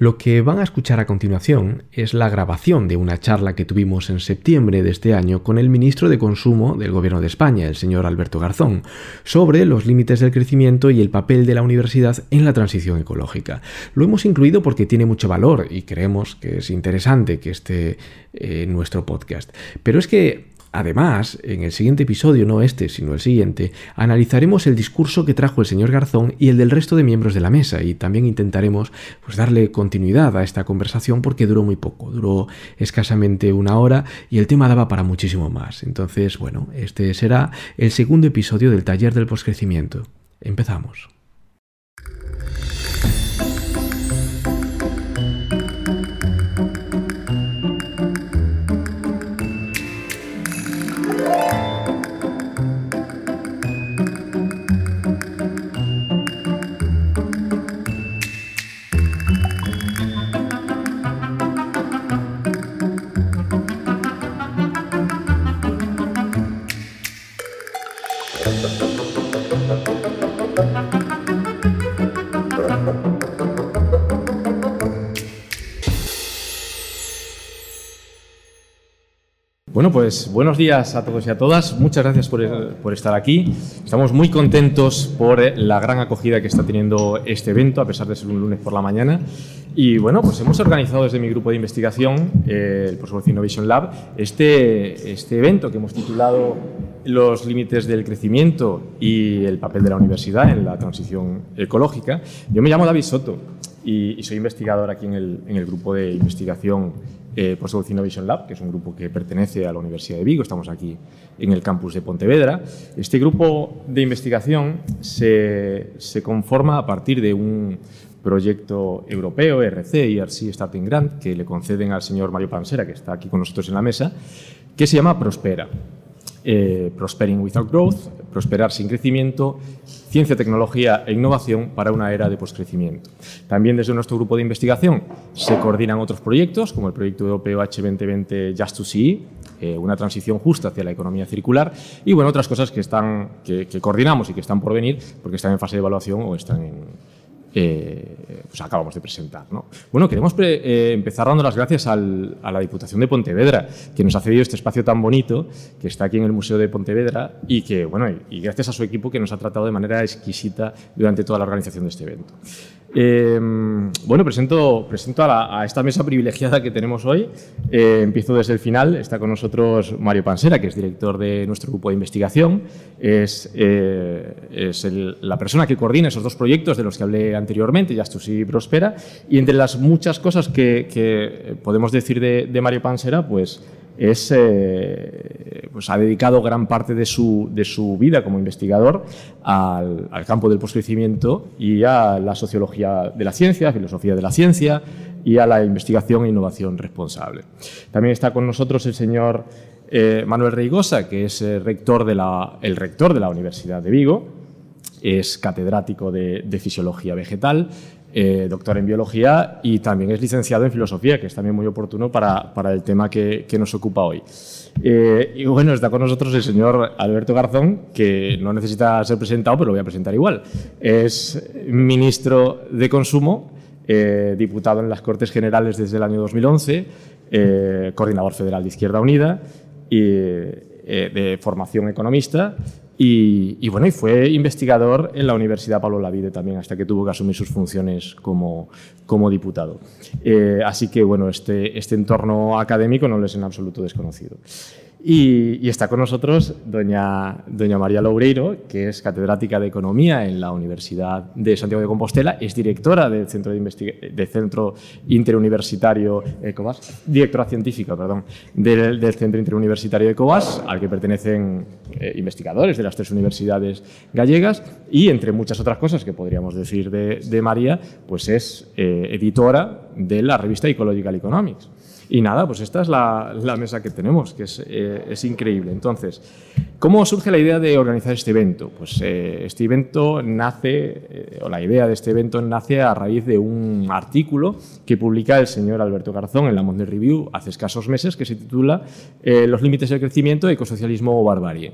Lo que van a escuchar a continuación es la grabación de una charla que tuvimos en septiembre de este año con el ministro de Consumo del Gobierno de España, el señor Alberto Garzón, sobre los límites del crecimiento y el papel de la universidad en la transición ecológica. Lo hemos incluido porque tiene mucho valor y creemos que es interesante que esté en nuestro podcast. Pero es que Además, en el siguiente episodio, no este, sino el siguiente, analizaremos el discurso que trajo el señor Garzón y el del resto de miembros de la mesa y también intentaremos pues, darle continuidad a esta conversación porque duró muy poco, duró escasamente una hora y el tema daba para muchísimo más. Entonces, bueno, este será el segundo episodio del taller del poscrecimiento. Empezamos. Bueno, pues buenos días a todos y a todas. Muchas gracias por, estar aquí. Estamos muy contentos por la gran acogida que está teniendo este evento, a pesar de ser un lunes por la mañana. Y bueno, pues hemos organizado desde mi grupo de investigación, eh, el Prosperity Innovation Lab, este, este evento que hemos titulado Los límites del crecimiento y el papel de la universidad en la transición ecológica. Yo me llamo David Soto y, soy investigador aquí en el, en el grupo de investigación eh, Post Innovation Lab, que es un grupo que pertenece a la Universidad de Vigo, estamos aquí en el campus de Pontevedra. Este grupo de investigación se, se conforma a partir de un proyecto europeo, ERC, ERC Starting Grant, que le conceden al señor Mario Pansera, que está aquí con nosotros en la mesa, que se llama Prospera. Eh, Prospering Without Growth, Prosperar sin crecimiento, Ciencia, Tecnología e Innovación para una era de poscrecimiento. También desde nuestro grupo de investigación se coordinan otros proyectos, como el proyecto europeo H2020 Just to See, eh, una transición justa hacia la economía circular, y bueno, otras cosas que, están, que coordinamos y que están por venir, porque están en fase de evaluación o están en, eh, pues acabamos de presentar. ¿no? Bueno, queremos eh, empezar dando las gracias a la Diputación de Pontevedra, que nos ha cedido este espacio tan bonito, que está aquí en el Museo de Pontevedra, y que, bueno, y gracias a su equipo que nos ha tratado de manera exquisita durante toda la organización de este evento. Em, bueno, presento, presento a, esta mesa privilegiada que tenemos hoy. Eh, empiezo desde el final. Está con nosotros Mario Pansera, que es director de nuestro grupo de investigación. Es, eh, es la persona que coordina esos dos proyectos de los que hablé anteriormente, Justus y Prospera. Y entre las muchas cosas que, podemos decir de, de Mario Pansera, pues es, eh, pues ha dedicado gran parte de su, de su vida como investigador al, campo del poscrecimiento y a la sociología de la ciencia, filosofía de la ciencia y a la investigación e innovación responsable. También está con nosotros el señor eh, Manuel Reigosa, que es el rector de la, el rector de la Universidad de Vigo, es catedrático de, de fisiología vegetal eh, doctor en biología y también es licenciado en filosofía, que es también muy oportuno para, para el tema que, nos ocupa hoy. Eh, y bueno, está con nosotros el señor Alberto Garzón, que no necesita ser presentado, pero lo voy a presentar igual. Es ministro de Consumo, eh, diputado en las Cortes Generales desde el año 2011, coordinador federal de Izquierda Unida y de formación economista y, bueno, y fue investigador en la Universidad Pablo Lavide también, hasta que tuvo que asumir sus funciones como, como diputado. Eh, así que, bueno, este, este entorno académico no le es en absoluto desconocido. Y, está con nosotros doña, doña María Loureiro, que es catedrática de Economía en la Universidad de Santiago de Compostela, es directora del Centro, de Centro Interuniversitario ECOVAS, directora científica, perdón, del, Centro Interuniversitario ECOVAS, al que pertenecen eh, investigadores de las tres universidades gallegas, y entre muchas otras cosas que podríamos decir de, María, pues es eh, editora de la revista Ecological Economics. Y nada, pues esta es la, mesa que tenemos, que eh, es, increíble. Entonces, ¿cómo surge la idea de organizar este evento? Pues eh, este evento nace, eh, o la idea de este evento nace a raíz de un artículo que publica el señor Alberto Garzón en la Monday Review hace escasos meses, que se titula Los límites del crecimiento, ecosocialismo o barbarie.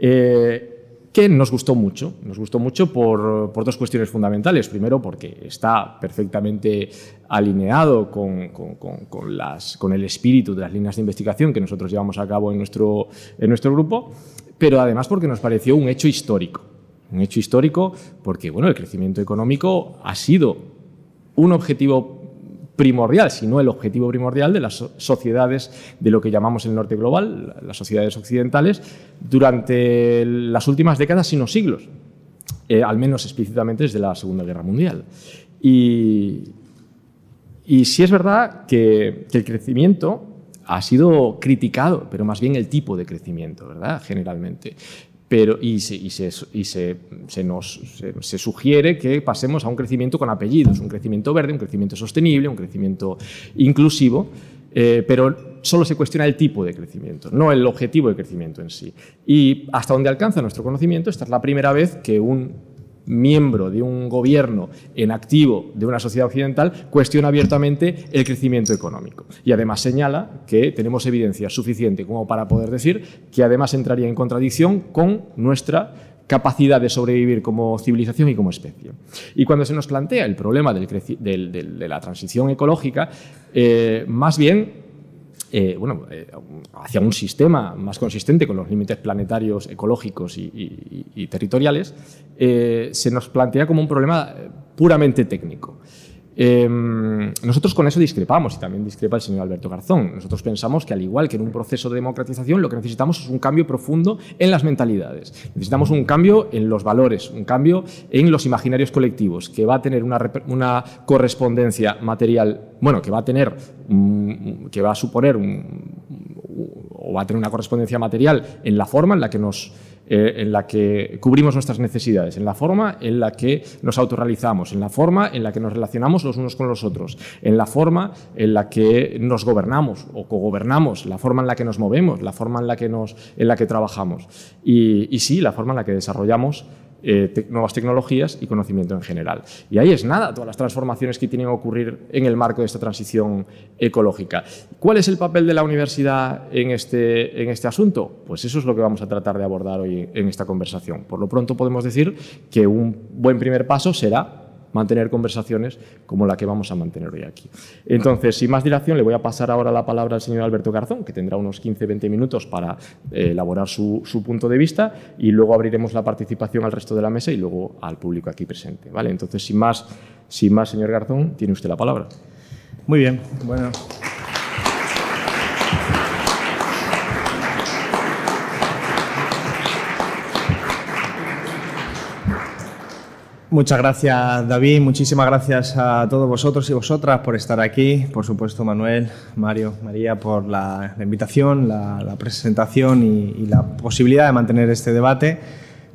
que nos gustó mucho. Nos gustó mucho por, dos cuestiones fundamentales. Primero, porque está perfectamente alineado con, las, con, el espíritu de las líneas de investigación que nosotros llevamos a cabo en nuestro, en nuestro grupo, pero además porque nos pareció un hecho histórico. Un hecho histórico porque bueno, el crecimiento económico ha sido un objetivo primordial, si no el objetivo primordial de las sociedades de lo que llamamos el norte global, las sociedades occidentales, durante las últimas décadas, sino siglos, eh, al menos explícitamente desde la Segunda Guerra Mundial. Y, y sí es verdad que, el crecimiento ha sido criticado, pero más bien el tipo de crecimiento, ¿verdad? Generalmente pero, y, se, y, se, se, nos, se, sugiere que pasemos a un crecimiento con apellidos, un crecimiento verde, un crecimiento sostenible, un crecimiento inclusivo, eh, pero solo se cuestiona el tipo de crecimiento, no el objetivo de crecimiento en sí. Y hasta donde alcanza nuestro conocimiento, esta es la primera vez que un miembro de un gobierno en activo de una sociedad occidental cuestiona abiertamente el crecimiento económico. Y además señala que tenemos evidencia suficiente como para poder decir que además entraría en contradicción con nuestra capacidad de sobrevivir como civilización y como especie. Y cuando se nos plantea el problema de la transición ecológica, eh, más bien eh, bueno, eh, hacia un sistema más consistente con los límites planetarios, ecológicos y, territoriales, eh, se nos plantea como un problema puramente técnico. Em, nosotros con eso discrepamos y también discrepa el señor Alberto Garzón. Nosotros pensamos que al igual que en un proceso de democratización, lo que necesitamos es un cambio profundo en las mentalidades. Necesitamos un cambio en los valores, un cambio en los imaginarios colectivos, que va a tener una, correspondencia material, bueno, que va a tener, que va a suponer o va a tener una correspondencia material en la forma en la que nos eh, en la que cubrimos nuestras necesidades, en la forma en la que nos autorrealizamos, en la forma en la que nos relacionamos los unos con los otros, en la forma en la que nos gobernamos o cogobernamos, la forma en la que nos movemos, la forma en la que, nos, en la que trabajamos y sí, la forma en la que desarrollamos eh, nuevas tecnologías y conocimiento en general. Y ahí es nada, todas las transformaciones que tienen que ocurrir en el marco de esta transición ecológica. ¿Cuál es el papel de la universidad en este, en este asunto? Pues eso es lo que vamos a tratar de abordar hoy en esta conversación. Por lo pronto podemos decir que un buen primer paso será mantener conversaciones como la que vamos a mantener hoy aquí. Entonces, sin más dilación, le voy a pasar ahora la palabra al señor Alberto Garzón, que tendrá unos 15-20 minutos para eh, elaborar su, punto de vista y luego abriremos la participación al resto de la mesa y luego al público aquí presente. ¿vale? Entonces, sin más, sin más, señor Garzón, tiene usted la palabra. Muy bien. Bueno. Muchas gracias, David. Muchísimas gracias a todos vosotros y vosotras por estar aquí. Por supuesto, Manuel, Mario, María, por la, invitación, la, presentación y, la posibilidad de mantener este debate.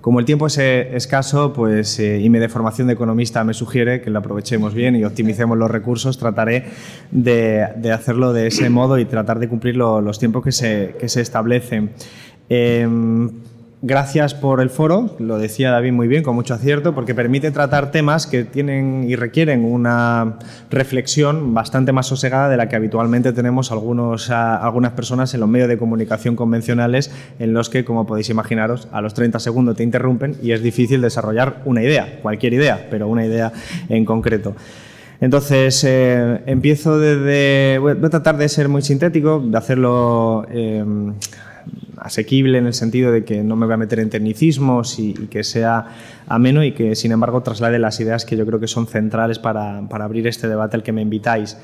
Como el tiempo es escaso pues, eh, y mi deformación de economista me sugiere que lo aprovechemos bien y optimicemos los recursos, trataré de, hacerlo de ese modo y tratar de cumplir los tiempos que se, que se establecen. Em, Gracias por el foro, lo decía David muy bien, con mucho acierto, porque permite tratar temas que tienen y requieren una reflexión bastante más sosegada de la que habitualmente tenemos algunas personas en los medios de comunicación convencionales, en los que, como podéis imaginaros, a los 30 segundos te interrumpen y es difícil desarrollar una idea, cualquier idea, pero una idea en concreto. Entonces, eh, empiezo desde. Voy a tratar de ser muy sintético, de hacerlo. Eh, asequible en el sentido de que no me voy a meter en tecnicismos y, que sea ameno y que, sin embargo, traslade las ideas que yo creo que son centrales para, para abrir este debate al que me invitáis.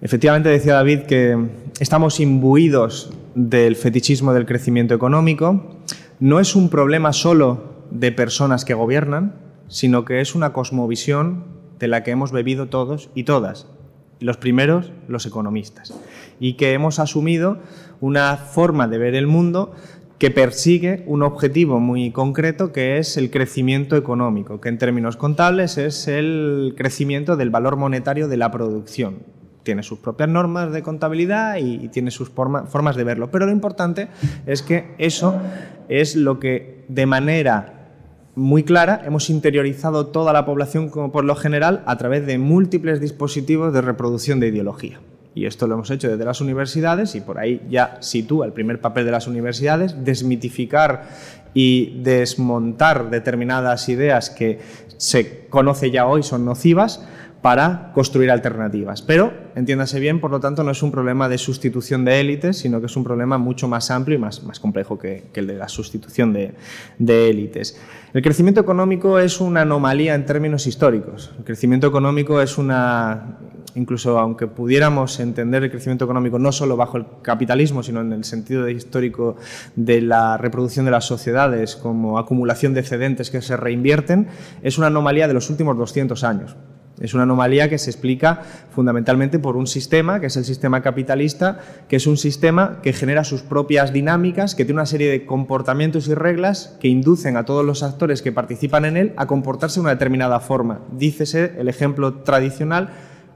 Efectivamente, decía David que estamos imbuidos del fetichismo del crecimiento económico. No es un problema solo de personas que gobiernan, sino que es una cosmovisión de la que hemos bebido todos y todas. Los primeros, los economistas. Y que hemos asumido una forma de ver el mundo que persigue un objetivo muy concreto que es el crecimiento económico, que en términos contables es el crecimiento del valor monetario de la producción. Tiene sus propias normas de contabilidad y, tiene sus formas de verlo, pero lo importante es que eso es lo que de manera muy clara hemos interiorizado toda la población como por lo general a través de múltiples dispositivos de reproducción de ideología. Y esto lo hemos hecho desde las universidades y por ahí ya sitúa el primer papel de las universidades, desmitificar y desmontar determinadas ideas que se conoce ya hoy son nocivas para construir alternativas. Pero, entiéndase bien, por lo tanto, no es un problema de sustitución de élites, sino que es un problema mucho más amplio y más, complejo que, el de la sustitución de, de élites. El crecimiento económico es una anomalía en términos históricos. El crecimiento económico es una, incluso aunque pudiéramos entender el crecimiento económico no solo bajo el capitalismo, sino en el sentido histórico de la reproducción de las sociedades como acumulación de excedentes que se reinvierten, es una anomalía de los últimos 200 años. Es una anomalía que se explica fundamentalmente por un sistema, que es el sistema capitalista, que es un sistema que genera sus propias dinámicas, que tiene una serie de comportamientos y reglas que inducen a todos los actores que participan en él a comportarse de una determinada forma. Dícese el ejemplo tradicional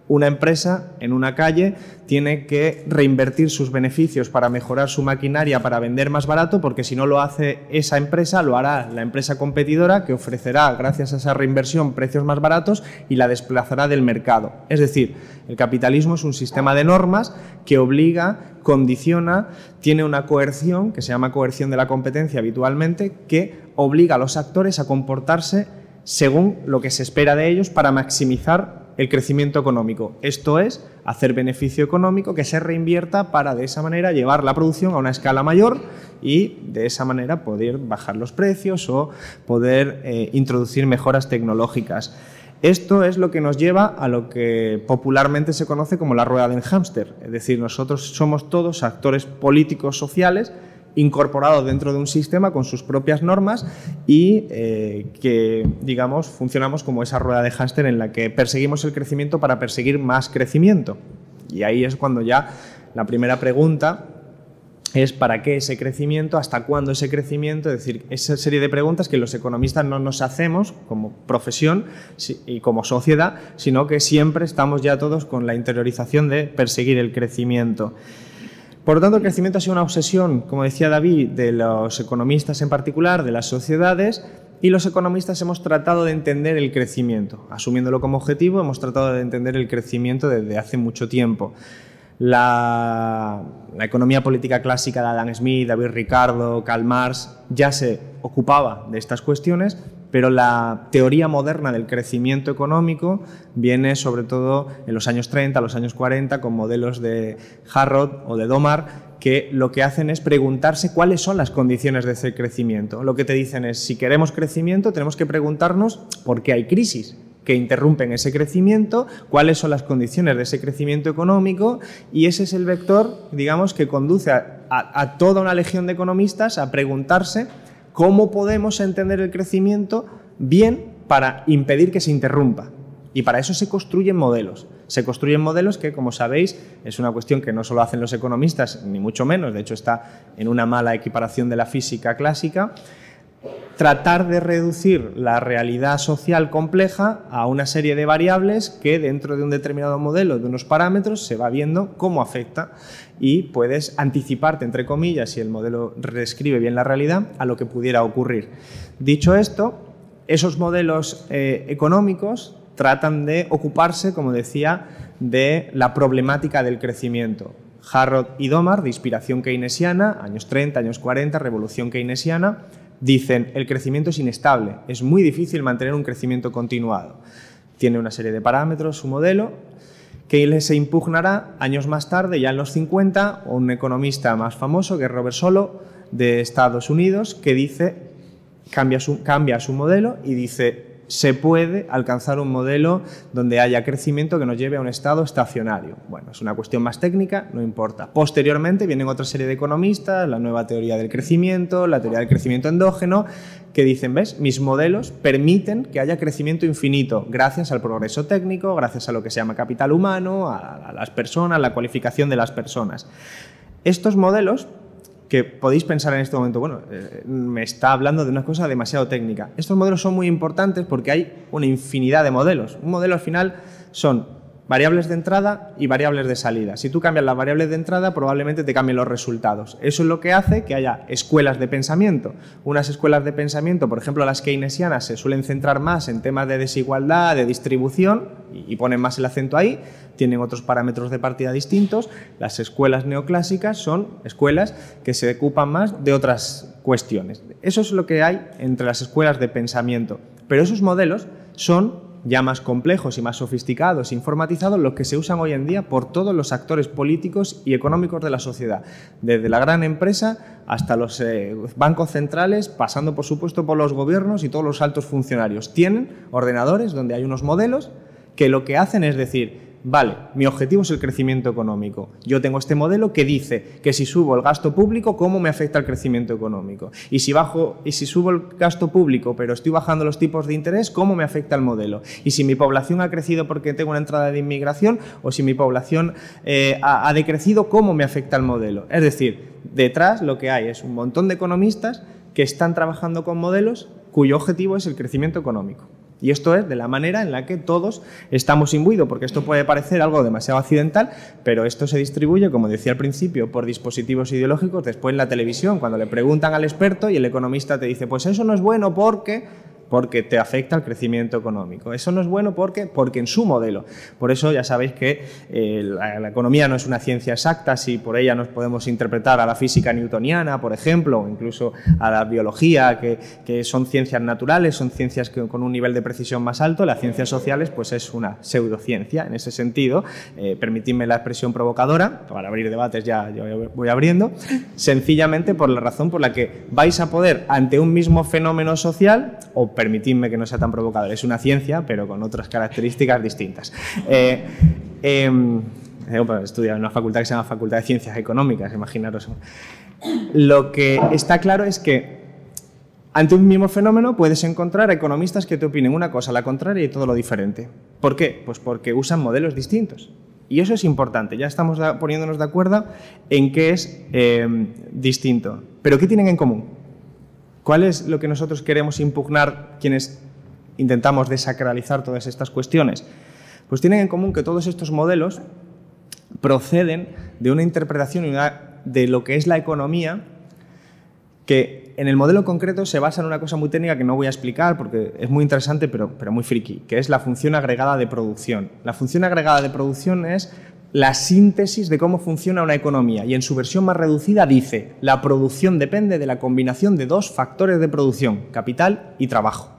una empresa en una calle tiene que reinvertir sus beneficios para mejorar su maquinaria, para vender más barato, porque si no lo hace esa empresa, lo hará la empresa competidora que ofrecerá, gracias a esa reinversión, precios más baratos y la desplazará del mercado. Es decir, el capitalismo es un sistema de normas que obliga, condiciona, tiene una coerción, que se llama coerción de la competencia habitualmente, que obliga a los actores a comportarse según lo que se espera de ellos para maximizar el crecimiento económico. Esto es, hacer beneficio económico que se reinvierta para de esa manera llevar la producción a una escala mayor y de esa manera poder bajar los precios o poder eh, introducir mejoras tecnológicas. Esto es lo que nos lleva a lo que popularmente se conoce como la rueda del hámster, es decir, nosotros somos todos actores políticos sociales incorporado dentro de un sistema con sus propias normas y eh, que, digamos, funcionamos como esa rueda de hámster en la que perseguimos el crecimiento para perseguir más crecimiento. Y ahí es cuando ya la primera pregunta es para qué ese crecimiento, hasta cuándo ese crecimiento, es decir, esa serie de preguntas que los economistas no nos hacemos como profesión y como sociedad, sino que siempre estamos ya todos con la interiorización de perseguir el crecimiento. Por lo tanto, el crecimiento ha sido una obsesión, como decía David, de los economistas en particular, de las sociedades, y los economistas hemos tratado de entender el crecimiento. Asumiéndolo como objetivo, hemos tratado de entender el crecimiento desde hace mucho tiempo. La, economía política clásica de Adam Smith, David Ricardo, Karl Marx ya se ocupaba de estas cuestiones, pero la teoría moderna del crecimiento económico viene sobre todo en los años 30, los años 40, con modelos de Harrod o de Domar, que lo que hacen es preguntarse cuáles son las condiciones de ese crecimiento. Lo que te dicen es, si queremos crecimiento, tenemos que preguntarnos por qué hay crisis que interrumpen ese crecimiento, cuáles son las condiciones de ese crecimiento económico y ese es el vector, digamos, que conduce a, a toda una legión de economistas a preguntarse cómo podemos entender el crecimiento bien para impedir que se interrumpa. Y para eso se construyen modelos. Se construyen modelos que, como sabéis, es una cuestión que no solo hacen los economistas, ni mucho menos, de hecho está en una mala equiparación de la física clásica, tratar de reducir la realidad social compleja a una serie de variables que dentro de un determinado modelo, de unos parámetros, se va viendo cómo afecta y puedes anticiparte, entre comillas, si el modelo reescribe bien la realidad, a lo que pudiera ocurrir. Dicho esto, esos modelos eh, económicos tratan de ocuparse, como decía, de la problemática del crecimiento. Harrod y Domar, de inspiración keynesiana, años 30, años 40, revolución keynesiana, dicen el crecimiento es inestable, es muy difícil mantener un crecimiento continuado. Tiene una serie de parámetros, su modelo, que se impugnará años más tarde, ya en los 50, un economista más famoso, que es Robert Solo, de Estados Unidos, que dice, cambia su, cambia su modelo y dice, se puede alcanzar un modelo donde haya crecimiento que nos lleve a un estado estacionario. Bueno, es una cuestión más técnica, no importa. Posteriormente vienen otra serie de economistas, la nueva teoría del crecimiento, la teoría del crecimiento endógeno, que dicen, ¿ves? Mis modelos permiten que haya crecimiento infinito gracias al progreso técnico, gracias a lo que se llama capital humano, a las personas, la cualificación de las personas. Estos modelos que podéis pensar en este momento, bueno, eh, me está hablando de una cosa demasiado técnica. Estos modelos son muy importantes porque hay una infinidad de modelos. Un modelo al final son variables de entrada y variables de salida. Si tú cambias las variables de entrada, probablemente te cambien los resultados. Eso es lo que hace que haya escuelas de pensamiento. Unas escuelas de pensamiento, por ejemplo, las keynesianas, se suelen centrar más en temas de desigualdad, de distribución, y ponen más el acento ahí, tienen otros parámetros de partida distintos. Las escuelas neoclásicas son escuelas que se ocupan más de otras cuestiones. Eso es lo que hay entre las escuelas de pensamiento. Pero esos modelos son ya más complejos y más sofisticados, informatizados, los que se usan hoy en día por todos los actores políticos y económicos de la sociedad, desde la gran empresa hasta los eh, bancos centrales, pasando por supuesto por los gobiernos y todos los altos funcionarios. Tienen ordenadores donde hay unos modelos que lo que hacen es decir, vale, mi objetivo es el crecimiento económico. Yo tengo este modelo que dice que si subo el gasto público, ¿cómo me afecta el crecimiento económico? Y si, bajo, y si subo el gasto público, pero estoy bajando los tipos de interés, ¿cómo me afecta el modelo? Y si mi población ha crecido porque tengo una entrada de inmigración, o si mi población eh, ha, ha decrecido, ¿cómo me afecta el modelo? Es decir, detrás lo que hay es un montón de economistas que están trabajando con modelos cuyo objetivo es el crecimiento económico. Y esto es de la manera en la que todos estamos imbuidos, porque esto puede parecer algo demasiado accidental, pero esto se distribuye, como decía al principio, por dispositivos ideológicos, después en la televisión, cuando le preguntan al experto y el economista te dice, pues eso no es bueno porque porque te afecta el crecimiento económico. Eso no es bueno porque, porque en su modelo. Por eso ya sabéis que eh, la, economía no es una ciencia exacta, si por ella nos podemos interpretar a la física newtoniana, por ejemplo, o incluso a la biología, que, que son ciencias naturales, son ciencias que, con un nivel de precisión más alto. Las ciencias sociales, pues es una pseudociencia en ese sentido. Eh, permitidme la expresión provocadora, para abrir debates ya, ya voy abriendo, sencillamente por la razón por la que vais a poder, ante un mismo fenómeno social, o permitidme que no sea tan provocador, es una ciencia, pero con otras características distintas. Eh, em, he estudiado en una facultad que se llama Facultad de Ciencias Económicas, imaginaros. Lo que está claro es que ante un mismo fenómeno puedes encontrar economistas que te opinen una cosa, la contraria y todo lo diferente. ¿Por qué? Pues porque usan modelos distintos. Y eso es importante, ya estamos poniéndonos de acuerdo en qué es em, distinto. Pero ¿qué tienen en común? ¿Cuál es lo que nosotros queremos impugnar quienes intentamos desacralizar todas estas cuestiones? Pues tienen en común que todos estos modelos proceden de una interpretación de lo que es la economía que en el modelo concreto se basa en una cosa muy técnica que no voy a explicar porque es muy interesante pero, pero muy friki, que es la función agregada de producción. La función agregada de producción es la síntesis de cómo funciona una economía y en su versión más reducida dice, la producción depende de la combinación de dos factores de producción, capital y trabajo.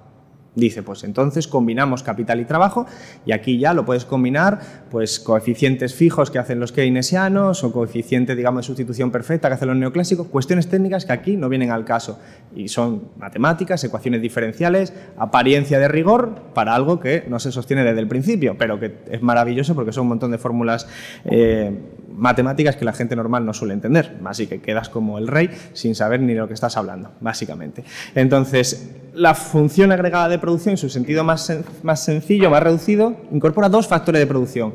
Dice, pues entonces combinamos capital y trabajo y aquí ya lo puedes combinar, pues coeficientes fijos que hacen los keynesianos o coeficientes, digamos, de sustitución perfecta que hacen los neoclásicos, cuestiones técnicas que aquí no vienen al caso y son matemáticas, ecuaciones diferenciales, apariencia de rigor para algo que no se sostiene desde el principio, pero que es maravilloso porque son un montón de fórmulas eh, matemáticas que la gente normal no suele entender, así que quedas como el rey sin saber ni de lo que estás hablando, básicamente. Entonces, la función agregada de producción, en su sentido más, más sencillo, más reducido, incorpora dos factores de producción.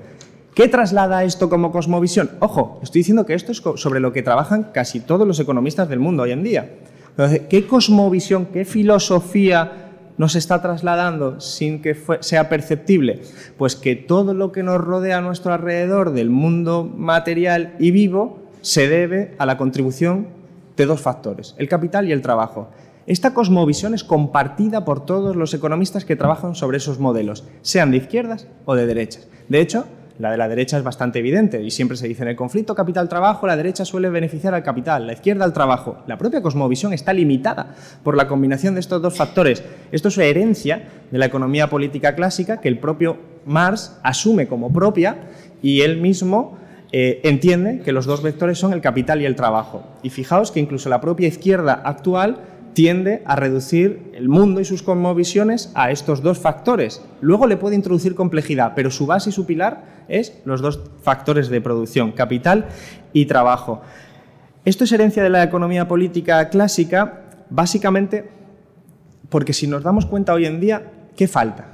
¿Qué traslada esto como cosmovisión? Ojo, estoy diciendo que esto es sobre lo que trabajan casi todos los economistas del mundo hoy en día. Entonces, ¿qué cosmovisión, qué filosofía nos está trasladando sin que sea perceptible? Pues que todo lo que nos rodea a nuestro alrededor del mundo material y vivo se debe a la contribución de dos factores, el capital y el trabajo. Esta cosmovisión es compartida por todos los economistas que trabajan sobre esos modelos, sean de izquierdas o de derechas. De hecho, la de la derecha es bastante evidente y siempre se dice en el conflicto capital-trabajo, la derecha suele beneficiar al capital, la izquierda al trabajo. La propia cosmovisión está limitada por la combinación de estos dos factores. Esto es herencia de la economía política clásica que el propio Marx asume como propia y él mismo eh, entiende que los dos vectores son el capital y el trabajo. Y fijaos que incluso la propia izquierda actual tiende a reducir el mundo y sus cosmovisiones a estos dos factores. Luego le puede introducir complejidad, pero su base y su pilar es los dos factores de producción, capital y trabajo. Esto es herencia de la economía política clásica, básicamente porque si nos damos cuenta hoy en día, ¿qué falta?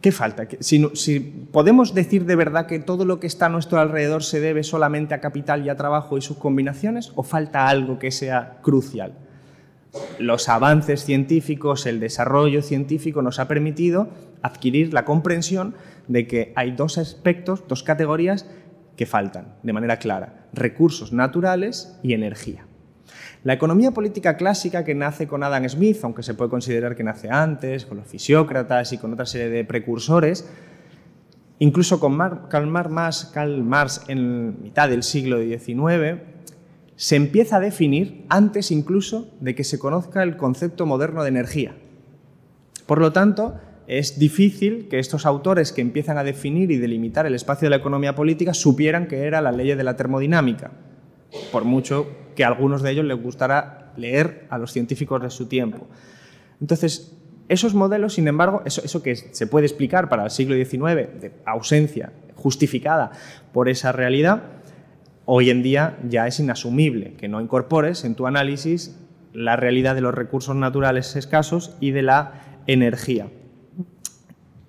¿Qué falta? Si, podemos decir de verdad que todo lo que está a nuestro alrededor se debe solamente a capital y a trabajo y sus combinaciones, o falta algo que sea crucial los avances científicos, el desarrollo científico nos ha permitido adquirir la comprensión de que hay dos aspectos, dos categorías que faltan de manera clara, recursos naturales y energía. La economía política clásica que nace con Adam Smith, aunque se puede considerar que nace antes, con los fisiócratas y con otra serie de precursores, incluso con Karl Marx, en mitad del siglo XIX, se empieza a definir antes incluso de que se conozca el concepto moderno de energía. Por lo tanto, es difícil que estos autores que empiezan a definir y delimitar el espacio de la economía política supieran que era la ley de la termodinámica, por mucho que a algunos de ellos les gustara leer a los científicos de su tiempo. Entonces, esos modelos, sin embargo, eso, eso que se puede explicar para el siglo XIX, de ausencia justificada por esa realidad, hoy en día ya es inasumible que no incorpores en tu análisis la realidad de los recursos naturales escasos y de la energía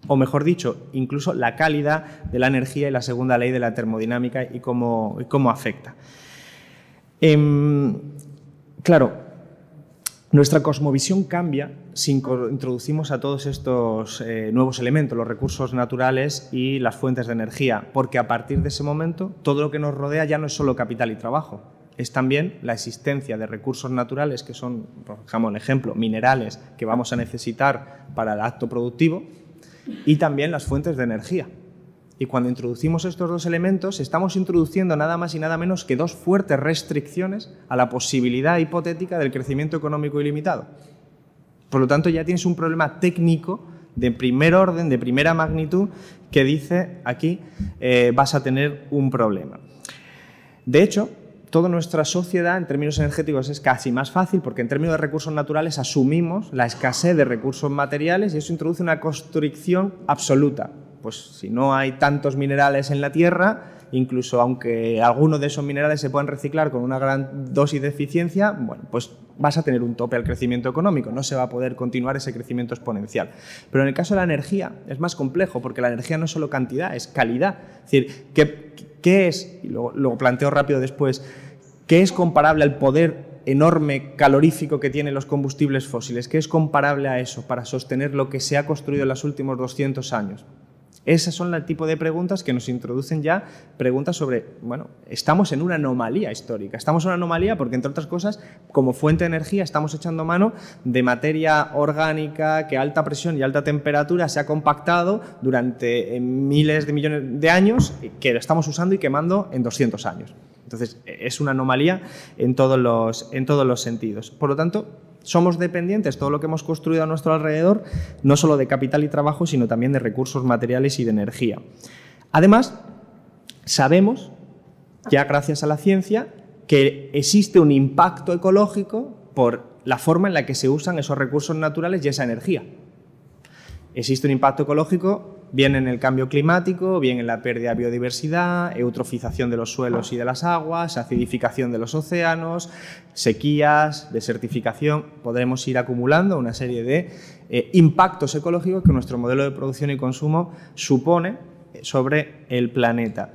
o mejor dicho, incluso la calidad de la energía y la segunda ley de la termodinámica y cómo, cómo afecta. Em, claro, nuestra cosmovisión cambia si introducimos a todos estos eh, nuevos elementos, los recursos naturales y las fuentes de energía, porque a partir de ese momento todo lo que nos rodea ya no es solo capital y trabajo, es también la existencia de recursos naturales que son, por ejemplo, minerales que vamos a necesitar para el acto productivo, y también las fuentes de energía. Y cuando introducimos estos dos elementos, estamos introduciendo nada más y nada menos que dos fuertes restricciones a la posibilidad hipotética del crecimiento económico ilimitado. Por lo tanto, ya tienes un problema técnico de primer orden, de primera magnitud, que dice aquí eh, vas a tener un problema. De hecho, toda nuestra sociedad en términos energéticos es casi más fácil porque en términos de recursos naturales asumimos la escasez de recursos materiales y eso introduce una constricción absoluta. Pues si no hay tantos minerales en la Tierra, incluso aunque algunos de esos minerales se puedan reciclar con una gran dosis de eficiencia, bueno, pues vas a tener un tope al crecimiento económico, no se va a poder continuar ese crecimiento exponencial. Pero en el caso de la energía es más complejo porque la energía no es solo cantidad, es calidad. Es decir, ¿qué, ¿Qué es, y lo, planteo rápido después, qué es comparable al poder enorme calorífico que tienen los combustibles fósiles? ¿Qué es comparable a eso para sostener lo que se ha construido en los últimos 200 años? Esas son el tipo de preguntas que nos introducen ya preguntas sobre, bueno, estamos en una anomalía histórica. Estamos en una anomalía porque, entre otras cosas, como fuente de energía estamos echando mano de materia orgánica que a alta presión y alta temperatura se ha compactado durante eh, miles de millones de años, que lo estamos usando y quemando en 200 años. Entonces, es una anomalía en todos los, en todos los sentidos. Por lo tanto, somos dependientes, todo lo que hemos construido a nuestro alrededor, no solo de capital y trabajo, sino también de recursos materiales y de energía. Además, sabemos, ya gracias a la ciencia, que existe un impacto ecológico por la forma en la que se usan esos recursos naturales y esa energía. Existe un impacto ecológico bien en el cambio climático, bien en la pérdida de biodiversidad, eutrofización de los suelos y de las aguas, acidificación de los océanos, sequías, desertificación. Podremos ir acumulando una serie de eh, impactos ecológicos que nuestro modelo de producción y consumo supone sobre el planeta.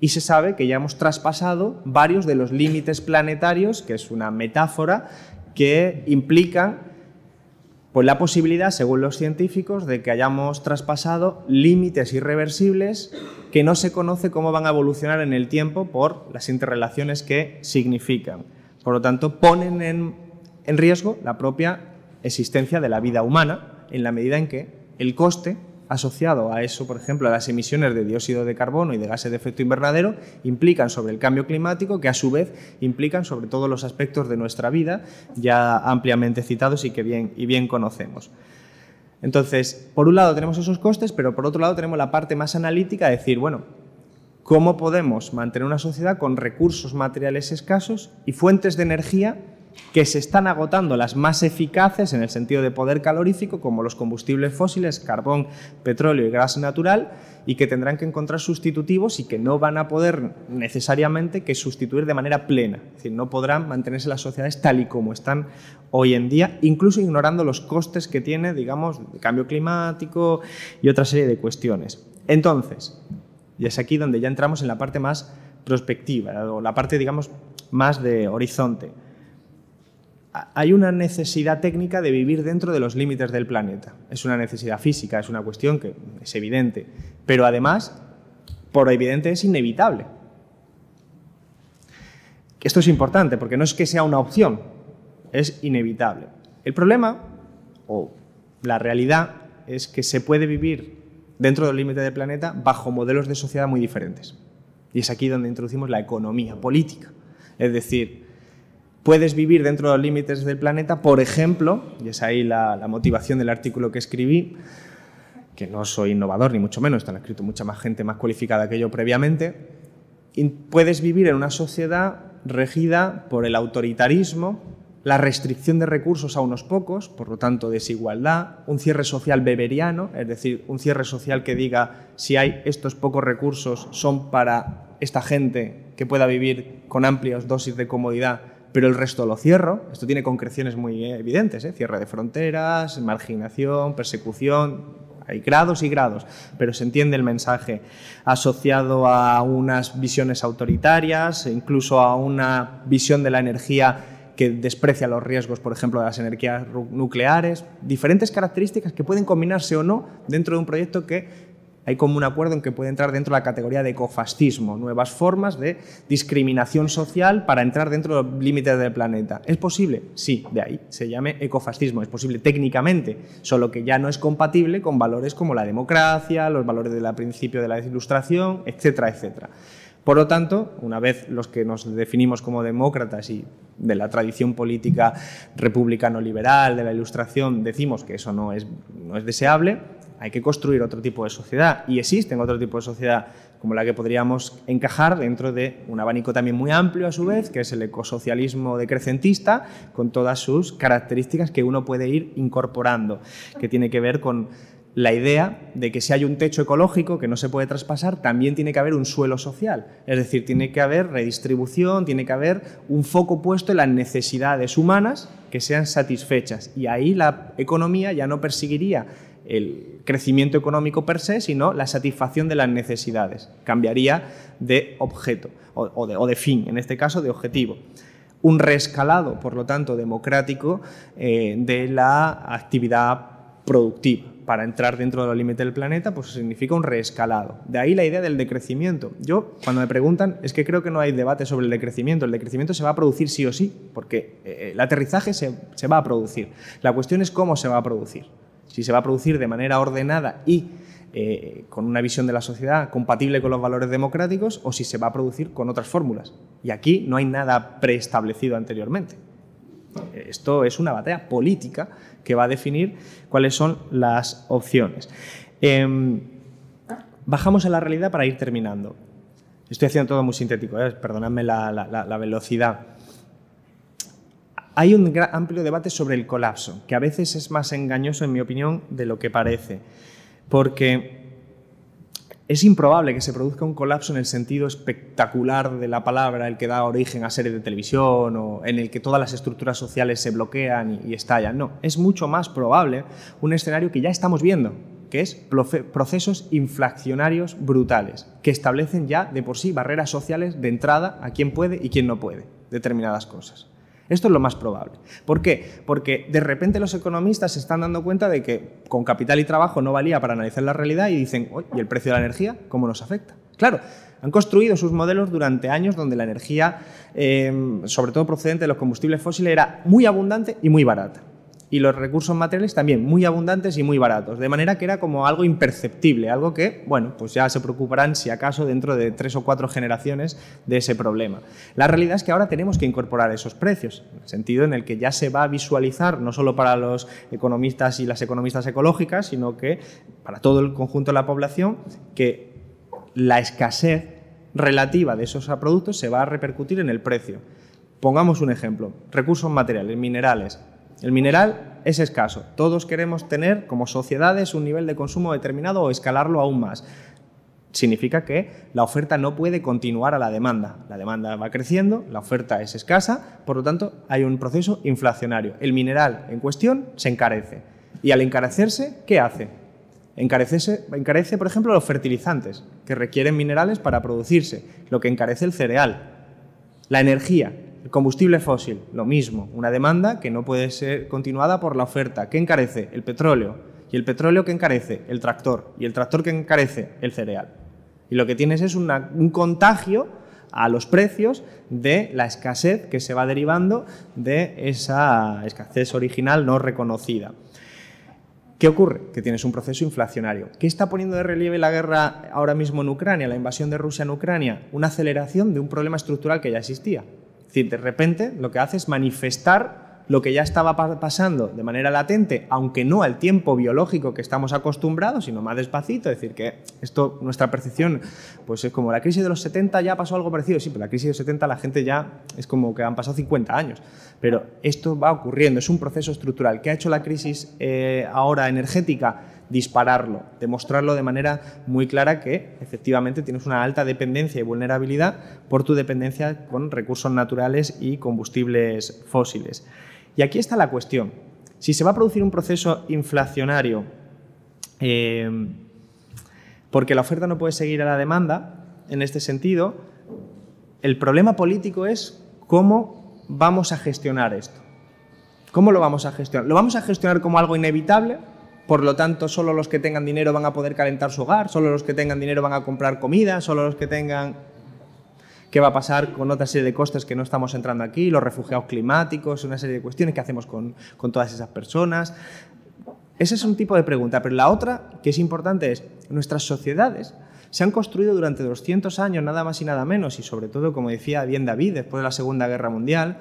Y se sabe que ya hemos traspasado varios de los límites planetarios, que es una metáfora que implican pues la posibilidad, según los científicos, de que hayamos traspasado límites irreversibles que no se conoce cómo van a evolucionar en el tiempo por las interrelaciones que significan. Por lo tanto, ponen en, en riesgo la propia existencia de la vida humana en la medida en que el coste asociado a eso, por ejemplo, a las emisiones de dióxido de carbono y de gases de efecto invernadero, implican sobre el cambio climático, que a su vez implican sobre todos los aspectos de nuestra vida, ya ampliamente citados y que bien, y bien conocemos. Entonces, por un lado tenemos esos costes, pero por otro lado tenemos la parte más analítica de decir, bueno, ¿cómo podemos mantener una sociedad con recursos materiales escasos y fuentes de energía que se están agotando las más eficaces en el sentido de poder calorífico, como los combustibles fósiles, carbón, petróleo y gas natural, y que tendrán que encontrar sustitutivos y que no van a poder necesariamente que sustituir de manera plena. Es decir, no podrán mantenerse las sociedades tal y como están hoy en día, incluso ignorando los costes que tiene, digamos, el cambio climático y otra serie de cuestiones. Entonces, y es aquí donde ya entramos en la parte más prospectiva, o la parte, digamos, más de horizonte hay una necesidad técnica de vivir dentro de los límites del planeta. Es una necesidad física, es una cuestión que es evidente, pero además, por evidente, es inevitable. Esto es importante porque no es que sea una opción, es inevitable. El problema, o la realidad, es que se puede vivir dentro del límite del planeta bajo modelos de sociedad muy diferentes. Y es aquí donde introducimos la economía política. Es decir, puedes vivir dentro de los límites del planeta, por ejemplo, y es ahí la, motivación del artículo que escribí, que no soy innovador ni mucho menos, están escrito mucha más gente más cualificada que yo previamente, y puedes vivir en una sociedad regida por el autoritarismo, la restricción de recursos a unos pocos, por lo tanto desigualdad, un cierre social beberiano, es decir, un cierre social que diga si hay estos pocos recursos son para esta gente que pueda vivir con amplias dosis de comodidad, pero el resto lo cierro. Esto tiene concreciones muy evidentes, ¿eh? cierre de fronteras, marginación, persecución, hay grados y grados, pero se entiende el mensaje asociado a unas visiones autoritarias, incluso a una visión de la energía que desprecia los riesgos, por ejemplo, de las energías nucleares, diferentes características que pueden combinarse o no dentro de un proyecto que hay como un acuerdo en que puede entrar dentro de la categoría de ecofascismo, nuevas formas de discriminación social para entrar dentro de los límites del planeta. ¿Es posible? Sí, de ahí se llame ecofascismo. Es posible técnicamente, solo que ya no es compatible con valores como la democracia, los valores del principio de la ilustración, etcétera, etcétera. Por lo tanto, una vez los que nos definimos como demócratas y de la tradición política republicano-liberal, de la ilustración, decimos que eso no es, no es deseable, hay que construir otro tipo de sociedad y existen otro tipo de sociedad como la que podríamos encajar dentro de un abanico también muy amplio a su vez, que es el ecosocialismo decrecentista, con todas sus características que uno puede ir incorporando, que tiene que ver con la idea de que si hay un techo ecológico que no se puede traspasar, también tiene que haber un suelo social. Es decir, tiene que haber redistribución, tiene que haber un foco puesto en las necesidades humanas que sean satisfechas. Y ahí la economía ya no perseguiría el crecimiento económico per se, sino la satisfacción de las necesidades. Cambiaría de objeto o, de, o de, fin, en este caso de objetivo. Un reescalado, por lo tanto, democrático eh, de la actividad productiva para entrar dentro de los límites del planeta, pues significa un reescalado. De ahí la idea del decrecimiento. Yo, cuando me preguntan, es que creo que no hay debate sobre el decrecimiento. El decrecimiento se va a producir sí o sí, porque eh, el aterrizaje se, se va a producir. La cuestión es cómo se va a producir. Si se va a producir de manera ordenada y eh, con una visión de la sociedad compatible con los valores democráticos o si se va a producir con otras fórmulas. Y aquí no hay nada preestablecido anteriormente. Esto es una batalla política que va a definir cuáles son las opciones. Em, bajamos a la realidad para ir terminando. Estoy haciendo todo muy sintético, ¿eh? perdonadme la, velocidad. Hay un amplio debate sobre el colapso, que a veces es más engañoso, en mi opinión, de lo que parece, porque es improbable que se produzca un colapso en el sentido espectacular de la palabra, el que da origen a series de televisión o en el que todas las estructuras sociales se bloquean y, estallan. No, es mucho más probable un escenario que ya estamos viendo, que es procesos inflacionarios brutales, que establecen ya de por sí barreras sociales de entrada a quién puede y quién no puede determinadas cosas. Esto es lo más probable. ¿Por qué? Porque de repente los economistas se están dando cuenta de que con capital y trabajo no valía para analizar la realidad y dicen, ¿y el precio de la energía cómo nos afecta? Claro, han construido sus modelos durante años donde la energía, eh, sobre todo procedente de los combustibles fósiles, era muy abundante y muy barata y los recursos materiales también muy abundantes y muy baratos, de manera que era como algo imperceptible, algo que, bueno, pues ya se preocuparán si acaso dentro de tres o cuatro generaciones de ese problema. La realidad es que ahora tenemos que incorporar esos precios, en el sentido en el que ya se va a visualizar, no solo para los economistas y las economistas ecológicas, sino que para todo el conjunto de la población, que la escasez relativa de esos productos se va a repercutir en el precio. Pongamos un ejemplo, recursos materiales, minerales, el mineral es escaso. Todos queremos tener como sociedades un nivel de consumo determinado o escalarlo aún más. Significa que la oferta no puede continuar a la demanda. La demanda va creciendo, la oferta es escasa, por lo tanto hay un proceso inflacionario. El mineral en cuestión se encarece. Y al encarecerse, ¿qué hace? encarece, por ejemplo, los fertilizantes, que requieren minerales para producirse, lo que encarece el cereal. La energía, El combustible fósil, lo mismo, una demanda que no puede ser continuada por la oferta. ¿Qué encarece? El petróleo. ¿Y el petróleo qué encarece? El tractor. ¿Y el tractor qué encarece? El cereal. Y lo que tienes es un contagio a los precios de la escasez que se va derivando de esa escasez original no reconocida. ¿Qué ocurre? Que tienes un proceso inflacionario. ¿Qué está poniendo de relieve la guerra ahora mismo en Ucrania, la invasión de Rusia en Ucrania? Una aceleración de un problema estructural que ya existía. Decir, de repente lo que hace es manifestar lo que ya estaba pasando de manera latente, aunque no al tiempo biológico que estamos acostumbrados, sino más despacito, es decir, que esto, nuestra percepción, pues es como la crisis de los 70 ya pasó algo parecido, sí, pero la crisis de los 70 la gente ya es como que han pasado 50 años, pero esto va ocurriendo, es un proceso estructural. ¿Qué ha hecho la crisis eh, ahora energética? Dispararlo, demostrarlo de manera muy clara que efectivamente tienes una alta dependencia y vulnerabilidad por tu dependencia con recursos naturales y combustibles fósiles. Y aquí está la cuestión. Si se va a producir un proceso inflacionario eh, porque la oferta no puede seguir a la demanda, en este sentido, el problema político es cómo vamos a gestionar esto. ¿Cómo lo vamos a gestionar? ¿Lo vamos a gestionar como algo inevitable? Por lo tanto, solo los que tengan dinero van a poder calentar su hogar, solo los que tengan dinero van a comprar comida, solo los que tengan qué va a pasar con otra serie de costes que no estamos entrando aquí, los refugiados climáticos, una serie de cuestiones, qué hacemos con, todas esas personas. Ese es un tipo de pregunta, pero la otra que es importante es, nuestras sociedades se han construido durante 200 años, nada más y nada menos, y sobre todo, como decía bien David, después de la Segunda Guerra Mundial,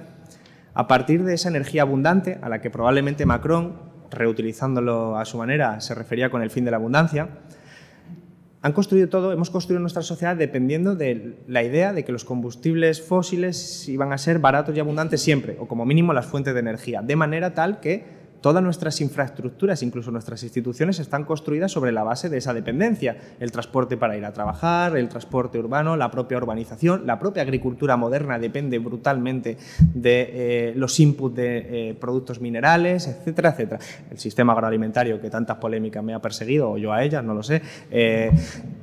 a partir de esa energía abundante, a la que probablemente Macron, reutilizándolo a su manera, se refería con el fin de la abundancia, han construido todo, hemos construido nuestra sociedad dependiendo de la idea de que los combustibles fósiles iban a ser baratos y abundantes siempre, o como mínimo las fuentes de energía, de manera tal que todas nuestras infraestructuras, incluso nuestras instituciones, están construidas sobre la base de esa dependencia. El transporte para ir a trabajar, el transporte urbano, la propia urbanización, la propia agricultura moderna depende brutalmente de eh, los inputs de eh, productos minerales, etcétera, etcétera. El sistema agroalimentario que tantas polémicas me ha perseguido, o yo a ellas, no lo sé. Eh,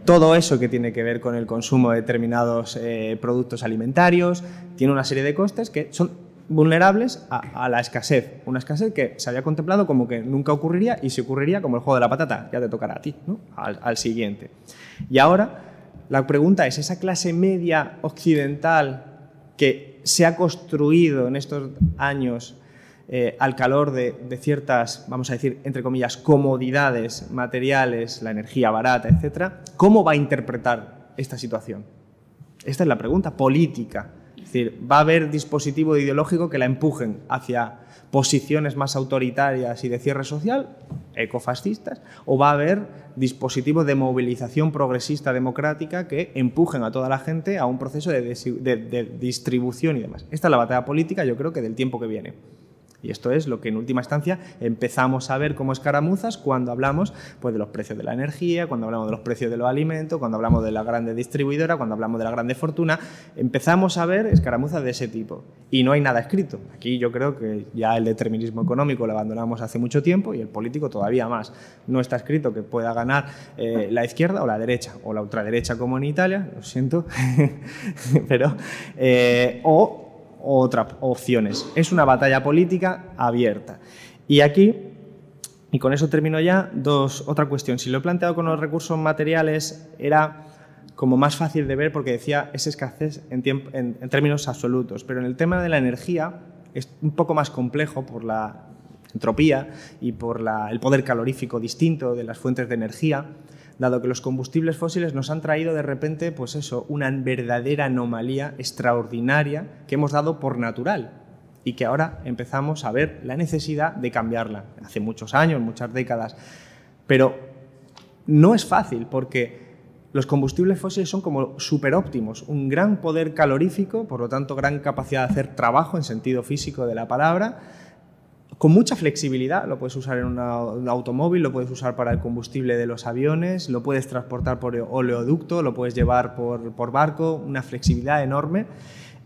todo eso que tiene que ver con el consumo de determinados productos alimentarios tiene una serie de costes que son vulnerables a, la escasez. Una escasez que se había contemplado como que nunca ocurriría y si ocurriría como el juego de la patata, ya te tocará a ti, al, siguiente. Y ahora la pregunta es, ¿esa clase media occidental que se ha construido en estos años eh, al calor de, de, ciertas, vamos a decir, entre comillas, comodidades materiales, la energía barata, etcétera, ¿cómo va a interpretar esta situación? Esta es la pregunta política es decir, va a haber dispositivo ideológico que la empujen hacia posiciones más autoritarias y de cierre social, ecofascistas, o va a haber dispositivos de movilización progresista democrática que empujen a toda la gente a un proceso de, de distribución y demás. Esta es la batalla política, yo creo que del tiempo que viene. Y esto es lo que en última instancia empezamos a ver como escaramuzas cuando hablamos pues, de los precios de la energía, cuando hablamos de los precios de los alimentos, cuando hablamos de la grande distribuidora, cuando hablamos de la grande fortuna. Empezamos a ver escaramuzas de ese tipo. Y no hay nada escrito. Aquí yo creo que ya el determinismo económico lo abandonamos hace mucho tiempo y el político todavía más. No está escrito que pueda ganar eh, la izquierda o la derecha, o la ultraderecha como en Italia, lo siento, pero... Eh, o otras opciones. Es una batalla política abierta. Y aquí, y con eso termino ya, dos, otra cuestión. Si lo he planteado con los recursos materiales, era como más fácil de ver porque decía es escasez en, en, términos absolutos, pero en el tema de la energía es un poco más complejo por la entropía y por el poder calorífico distinto de las fuentes de energía dado que los combustibles fósiles nos han traído de repente, pues eso, una verdadera anomalía extraordinaria que hemos dado por natural y que ahora empezamos a ver la necesidad de cambiarla. Hace muchos años, muchas décadas. Pero no es fácil porque los combustibles fósiles son como superóptimos, un gran poder calorífico, por lo tanto gran capacidad de hacer trabajo en sentido físico de la palabra, con mucha flexibilidad. Lo puedes usar en un automóvil, lo puedes usar para el combustible de los aviones, lo puedes transportar por oleoducto, lo puedes llevar por, barco, una flexibilidad enorme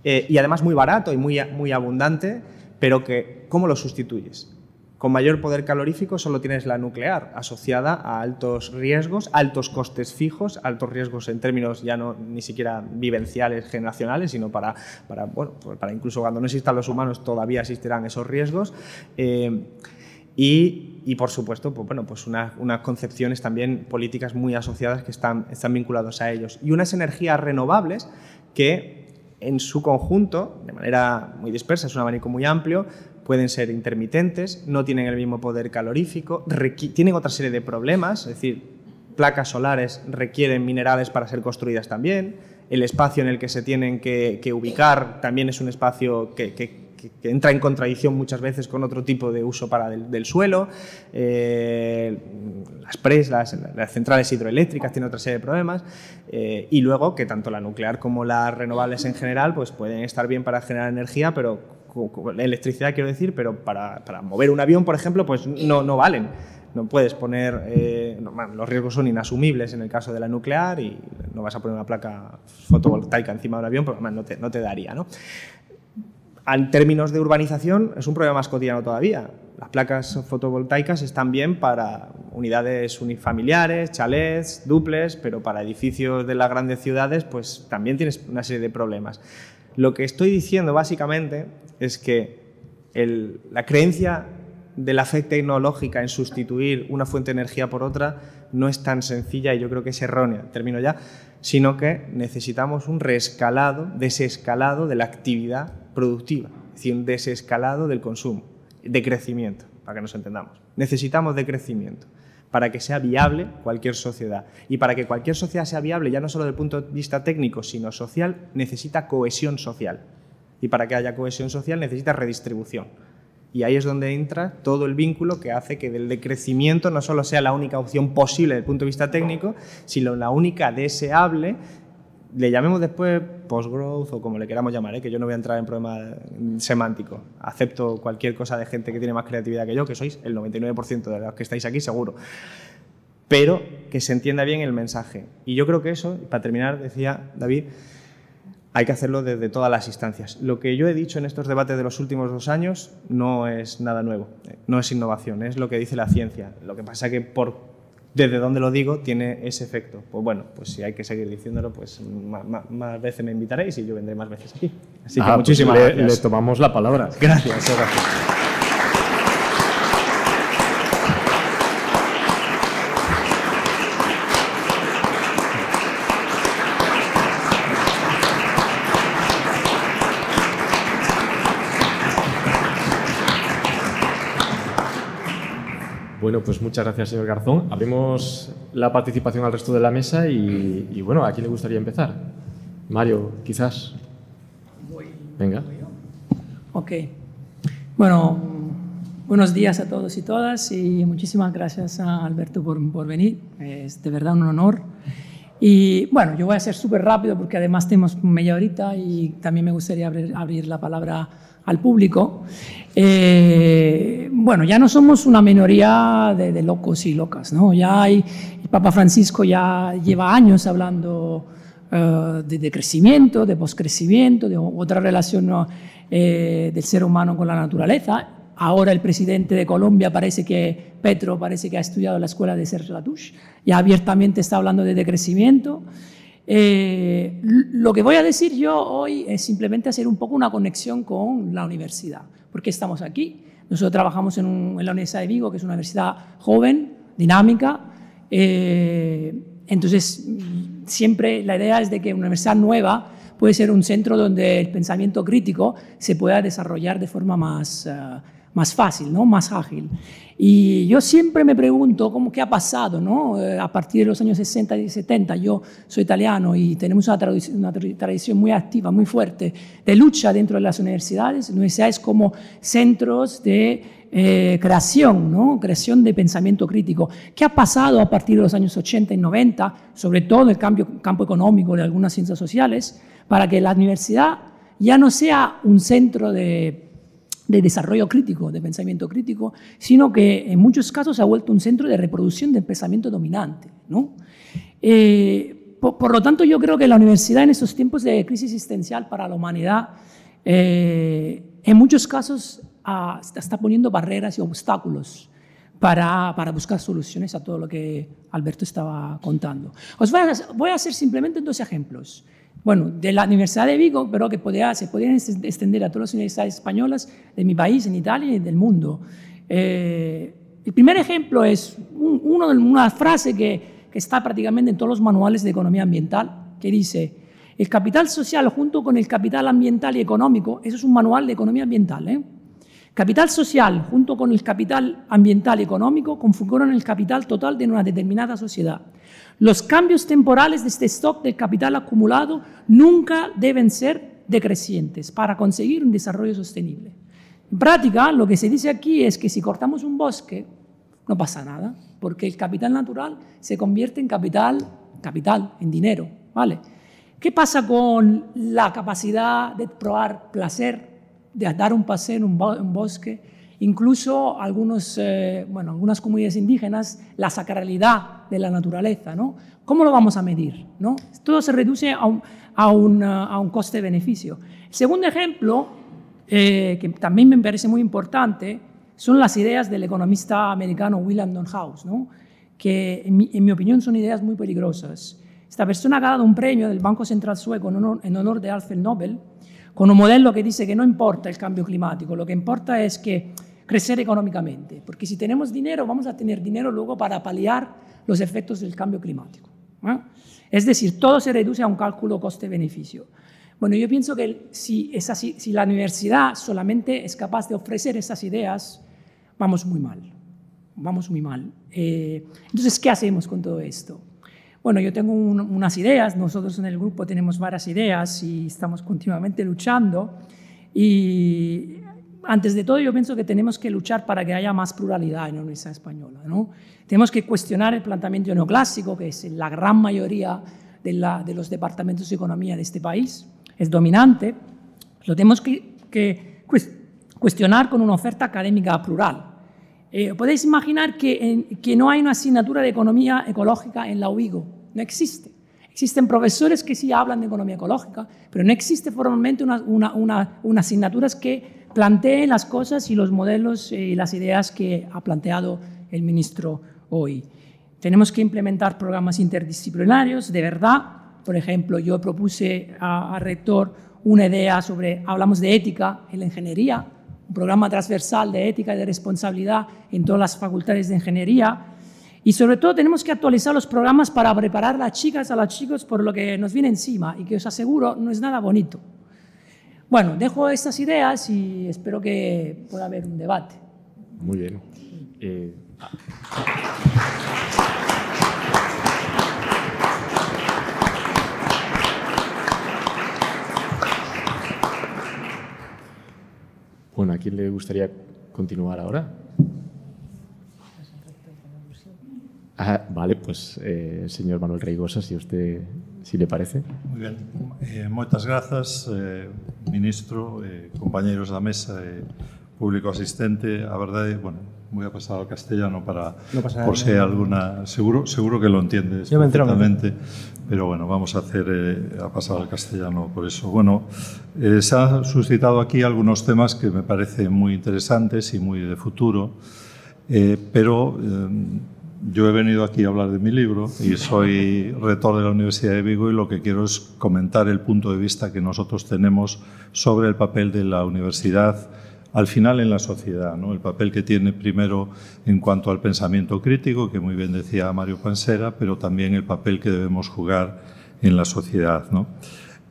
eh, y además muy barato y muy, muy abundante, pero que ¿cómo lo sustituyes? Con mayor poder calorífico solo tienes la nuclear, asociada a altos riesgos, altos costes fijos, altos riesgos en términos ya no ni siquiera vivenciales, generacionales, sino para, para, bueno, pues para incluso cuando no existan los humanos todavía existirán esos riesgos. Eh, y, por supuesto, pues, bueno, pues unas concepciones también políticas muy asociadas que están, están a ellos. Y unas energías renovables que en su conjunto, de manera muy dispersa, es un abanico muy amplio, pueden ser intermitentes, no tienen el mismo poder calorífico, tienen otra serie de problemas, es decir, placas solares requieren minerales para ser construidas también, el espacio en el que se tienen que, ubicar también es un espacio que, entra en contradicción muchas veces con otro tipo de uso para del, suelo, eh, las presas, las, centrales hidroeléctricas tienen otra serie de problemas, eh, y luego que tanto la nuclear como las renovables en general pues pueden estar bien para generar energía, pero electricidad quiero decir, pero para, para, mover un avión, por ejemplo, pues no, no valen. No puedes poner, eh, los riesgos son inasumibles en el caso de la nuclear y no vas a poner una placa fotovoltaica encima de un avión, porque no te, no te daría. ¿no? En términos de urbanización es un problema más cotidiano todavía. Las placas fotovoltaicas están bien para unidades unifamiliares, chalets, duples, pero para edificios de las grandes ciudades pues también tienes una serie de problemas. Lo que estoy diciendo básicamente es que la creencia de la fe tecnológica en sustituir una fuente de energía por otra no es tan sencilla y yo creo que es errónea, termino ya, sino que necesitamos un reescalado, desescalado de la actividad productiva, es decir, un desescalado del consumo, de crecimiento, para que nos entendamos. Necesitamos de crecimiento para que sea viable cualquier sociedad. Y para que cualquier sociedad sea viable, ya no solo desde el punto de vista técnico, sino social, necesita cohesión social. Y para que haya cohesión social necesita redistribución. Y ahí es donde entra todo el vínculo que hace que el decrecimiento no solo sea la única opción posible desde el punto de vista técnico, sino la única deseable le llamemos después post-growth o como le queramos llamar, ¿eh? que yo no voy a entrar en problema semántico. Acepto cualquier cosa de gente que tiene más creatividad que yo, que sois el 99% de los que estáis aquí, seguro. Pero que se entienda bien el mensaje. Y yo creo que eso, para terminar, decía David, hay que hacerlo desde todas las instancias. Lo que yo he dicho en estos debates de los últimos dos años no es nada nuevo, eh, no es innovación, es lo que dice la ciencia. Lo que pasa es que por desde donde lo digo tiene ese efecto. Pues bueno, pues si hay que seguir diciéndolo, pues más, veces me invitaréis y yo vendré más veces aquí. Así que ah, pues muchísimas gracias. Le tomamos la palabra. Gracias, gracias. Bueno, pues muchas gracias, señor Garzón. Abrimos la participación al resto de la mesa y, bueno, ¿a quién le gustaría empezar? Mario, quizás. Venga. Ok. Bueno, buenos días a todos y todas y muchísimas gracias a Alberto por, por venir. Es de verdad un honor. Y bueno, yo voy a ser súper rápido porque además tenemos media horita y también me gustaría abrir, la palabra al público. Eh, bueno, ya no somos una minoría de, locos y locas, ¿no? Ya hay, el Papa Francisco ya lleva años hablando eh, de, crecimiento, de poscrecimiento, de otra relación eh, del ser humano con la naturaleza. Ahora el presidente de Colombia parece que, Petro, parece que ha estudiado la escuela de Serge Latouche, ya abiertamente está hablando de decrecimiento. Eh, lo que voy a decir yo hoy es simplemente hacer un poco una conexión con la universidad. ¿Por qué estamos aquí? Nosotros trabajamos en, la Universidad de Vigo, que es una universidad joven, dinámica. Eh, entonces, siempre la idea es de que una universidad nueva puede ser un centro donde el pensamiento crítico se pueda desarrollar de forma más... Eh, más fácil, ¿no? más ágil. Y yo siempre me pregunto cómo qué ha pasado, ¿no? Eh, a partir de los años 60 y 70, yo soy italiano y tenemos una tradición, una tradición muy activa, muy fuerte de lucha dentro de las universidades, universidades como centros de eh, creación, ¿no? creación de pensamiento crítico. ¿Qué ha pasado a partir de los años 80 y 90, sobre todo en el cambio, campo económico de algunas ciencias sociales, para que la universidad ya no sea un centro de de desarrollo crítico, de pensamiento crítico, sino que en muchos casos se ha vuelto un centro de reproducción del pensamiento dominante. ¿no? Eh, por, lo tanto, yo creo que la universidad en estos tiempos de crisis existencial para la humanidad, eh, en muchos casos está poniendo barreras y obstáculos para, para, buscar soluciones a todo lo que Alberto estaba contando. Os voy a, voy a hacer simplemente dos ejemplos. Bueno, de la Universidad de Vigo, pero que podría, se podrían extender a todas las universidades españolas de mi país, en Italia y del mundo. Eh, el primer ejemplo es una frase que, que está prácticamente en todos los manuales de economía ambiental, que dice, el capital social junto con el capital ambiental y económico, eso es un manual de economía ambiental, ¿eh? Capital social junto con el capital ambiental y económico configuran el capital total de una determinada sociedad. Los cambios temporales de este stock de capital acumulado nunca deben ser decrecientes para conseguir un desarrollo sostenible. En práctica, lo que se dice aquí es que si cortamos un bosque, no pasa nada, porque el capital natural se convierte en capital, capital, en dinero, ¿vale? ¿Qué pasa con la capacidad de probar placer de dar un paseo en un, bosque, incluso algunos, eh, bueno, algunas comunidades indígenas, la sacralidad de la naturaleza. ¿no? ¿Cómo lo vamos a medir? ¿no? Todo se reduce a un, a un, a un coste-beneficio. Segundo ejemplo, eh, que también me parece muy importante, son las ideas del economista americano William House, ¿no? que en mi, en mi, opinión son ideas muy peligrosas. Esta persona ha ganado un premio del Banco Central Sueco en honor, en honor de Alfred Nobel, con un modelo que dice que no importa el cambio climático, lo que importa es que crecer económicamente, porque si tenemos dinero vamos a tener dinero luego para paliar los efectos del cambio climático. Es decir, todo se reduce a un cálculo coste-beneficio. Bueno, yo pienso que si la universidad solamente es capaz de ofrecer esas ideas, vamos muy mal, vamos muy mal. Eh, entonces, ¿qué hacemos con todo esto? Bueno, yo tengo unas ideas, nosotros en el grupo tenemos varias ideas y estamos continuamente luchando. Y antes de todo, yo pienso que tenemos que luchar para que haya más pluralidad en la Universidad Española. ¿no? Tenemos que cuestionar el planteamiento neoclásico, que es la gran mayoría de, la, de los departamentos de economía de este país, es dominante. Lo tenemos que, que cuestionar con una oferta académica plural. Eh, podéis imaginar que, que, no hay una asignatura de economía ecológica en la UIGO. No existe. Existen profesores que sí hablan de economía ecológica, pero no existe formalmente unas una, una, asignaturas que planteen las cosas y los modelos eh, y las ideas que ha planteado el ministro hoy. Tenemos que implementar programas interdisciplinarios de verdad. Por ejemplo, yo propuse al rector una idea sobre, hablamos de ética en la ingeniería, un programa transversal de ética y de responsabilidad en todas las facultades de ingeniería. Y sobre todo tenemos que actualizar los programas para preparar a las chicas, a los chicos por lo que nos viene encima y que os aseguro no es nada bonito. Bueno, dejo estas ideas y espero que pueda haber un debate. Muy bien. Eh... Bueno, ¿a quién le gustaría continuar ahora? Ah, vale, pues eh, señor Manuel Reigosa, si usted, si le parece. Muy bien, eh, moitas grazas, eh, ministro, eh, compañeiros da mesa, eh, público asistente. A verdade, bueno, voy a pasar al castellano para no por si hay alguna seguro seguro que lo entiendes Yo perfectamente pero bueno vamos a hacer eh, a pasar al castellano por eso. Bueno eh, se han suscitado aquí algunos temas que me parecen muy interesantes y muy de futuro eh, pero yo he venido aquí a hablar de mi libro y soy rector de la Universidad de Vigo y lo que quiero es comentar el punto de vista que nosotros tenemos sobre el papel de la universidad al final en la sociedad, el papel que tiene primero en cuanto al pensamiento crítico, que muy bien decía Mario Pansera, pero también el papel que debemos jugar en la sociedad.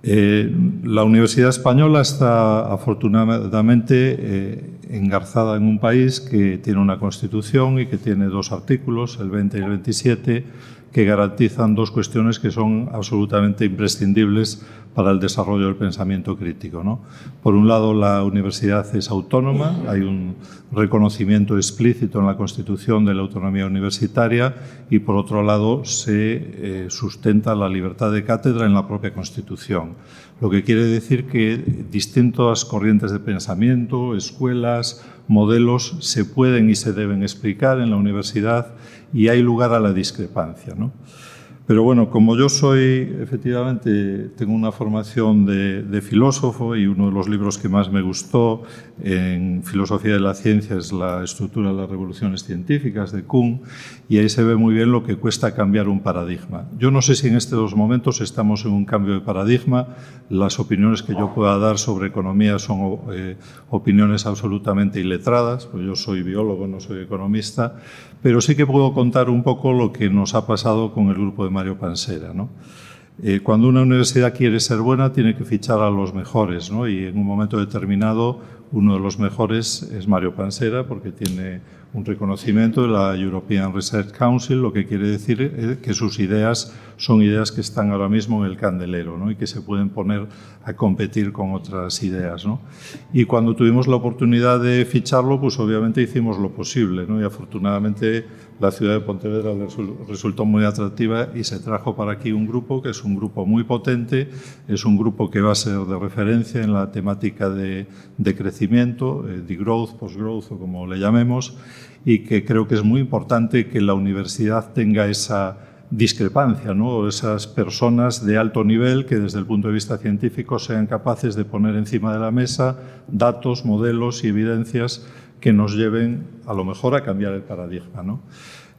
Eh, la Universidad Española está afortunadamente eh, engarzada en un país que tiene una constitución y que tiene dos artículos, el 20 y el 27, que garantizan dos cuestiones que son absolutamente imprescindibles para el desarrollo del pensamiento crítico. ¿no? Por un lado, la universidad es autónoma, hay un reconocimiento explícito en la Constitución de la autonomía universitaria y, por otro lado, se eh, sustenta la libertad de cátedra en la propia Constitución. Lo que quiere decir que distintas corrientes de pensamiento, escuelas, modelos se pueden y se deben explicar en la universidad y hay lugar a la discrepancia. ¿no? Pero bueno, como yo soy, efectivamente, tengo una formación de, filósofo y uno de los libros que más me gustó en filosofía de la ciencia es La estructura de las revoluciones científicas de Kuhn y ahí se ve muy bien lo que cuesta cambiar un paradigma. Yo no sé si en estos momentos estamos en un cambio de paradigma. Las opiniones que yo pueda dar sobre economía son eh, opiniones absolutamente iletradas, pues yo soy biólogo, no soy economista, pero sí que puedo contar un poco lo que nos ha pasado con el grupo de Mario Pansera. ¿no? Eh, cuando una universidad quiere ser buena, tiene que fichar a los mejores, ¿no? y en un momento determinado uno de los mejores es Mario Pansera, porque tiene un reconocimiento de la European Research Council, lo que quiere decir que sus ideas son ideas que están ahora mismo en el candelero ¿no? y que se pueden poner a competir con otras ideas. ¿no? Y cuando tuvimos la oportunidad de ficharlo, pues obviamente hicimos lo posible ¿no? y afortunadamente la ciudad de Pontevedra resultó muy atractiva y se trajo para aquí un grupo que es un grupo muy potente, es un grupo que va a ser de referencia en la temática de, de crecimiento, eh, de growth, post-growth o como le llamemos, y que creo que es muy importante que la universidad tenga esa discrepancia, ¿no? esas personas de alto nivel que desde el punto de vista científico sean capaces de poner encima de la mesa datos, modelos y evidencias que nos lleven a lo mejor a cambiar el paradigma. ¿no?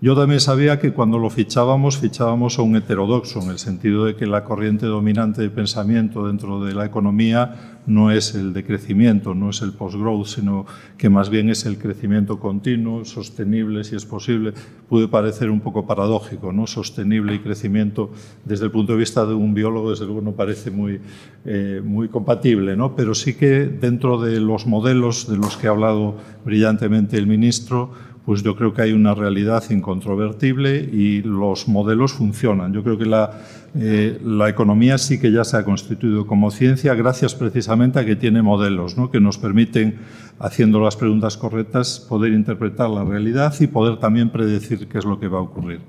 Yo también sabía que cuando lo fichábamos, fichábamos a un heterodoxo, en el sentido de que la corriente dominante de pensamiento dentro de la economía no es el de crecimiento, no es el post-growth, sino que más bien es el crecimiento continuo, sostenible, si es posible. Puede parecer un poco paradójico, ¿no? Sostenible y crecimiento, desde el punto de vista de un biólogo, desde luego no parece muy, eh, muy compatible, ¿no? Pero sí que dentro de los modelos de los que ha hablado brillantemente el ministro, pues yo creo que hay una realidad incontrovertible y los modelos funcionan. Yo creo que la, eh, la economía sí que ya se ha constituido como ciencia gracias precisamente a que tiene modelos ¿no? que nos permiten, haciendo las preguntas correctas, poder interpretar la realidad y poder también predecir qué es lo que va a ocurrir.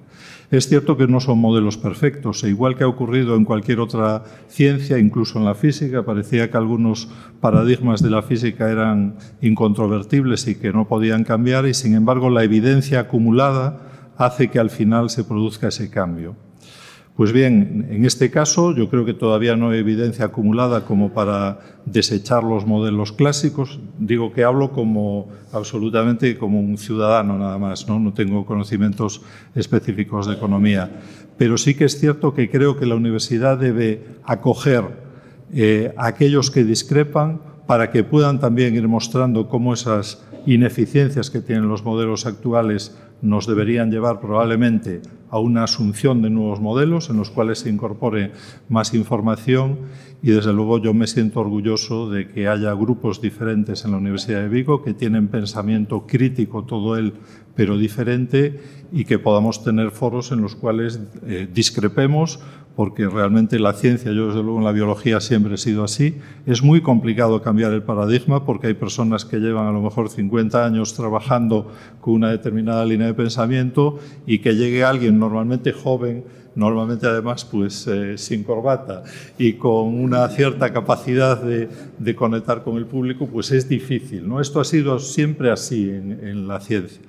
Es cierto que no son modelos perfectos, e igual que ha ocurrido en cualquier otra ciencia, incluso en la física, parecía que algunos paradigmas de la física eran incontrovertibles y que no podían cambiar, y sin embargo la evidencia acumulada hace que al final se produzca ese cambio. Pues bien, en este caso yo creo que todavía no hay evidencia acumulada como para desechar los modelos clásicos. Digo que hablo como absolutamente como un ciudadano nada más, no, no tengo conocimientos específicos de economía. Pero sí que es cierto que creo que la universidad debe acoger eh, a aquellos que discrepan para que puedan también ir mostrando cómo esas ineficiencias que tienen los modelos actuales nos deberían llevar probablemente a una asunción de nuevos modelos en los cuales se incorpore más información y desde luego yo me siento orgulloso de que haya grupos diferentes en la Universidad de Vigo que tienen pensamiento crítico todo él pero diferente y que podamos tener foros en los cuales eh, discrepemos porque realmente la ciencia, yo desde luego en la biología siempre he sido así, es muy complicado cambiar el paradigma porque hay personas que llevan a lo mejor 50 años trabajando con una determinada línea de pensamiento y que llegue alguien normalmente joven, normalmente además pues eh, sin corbata y con una cierta capacidad de, de, conectar con el público, pues es difícil. ¿no? Esto ha sido siempre así en, en la ciencia.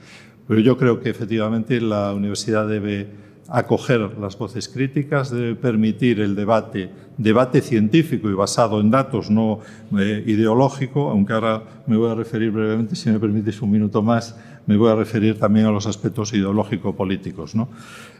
Pero yo creo que efectivamente la universidad debe acoger las voces críticas, debe permitir el debate, debate científico y basado en datos, no eh, ideológico, aunque ahora me voy a referir brevemente, si me permites un minuto más, me voy a referir también a los aspectos ideológico-políticos. ¿no?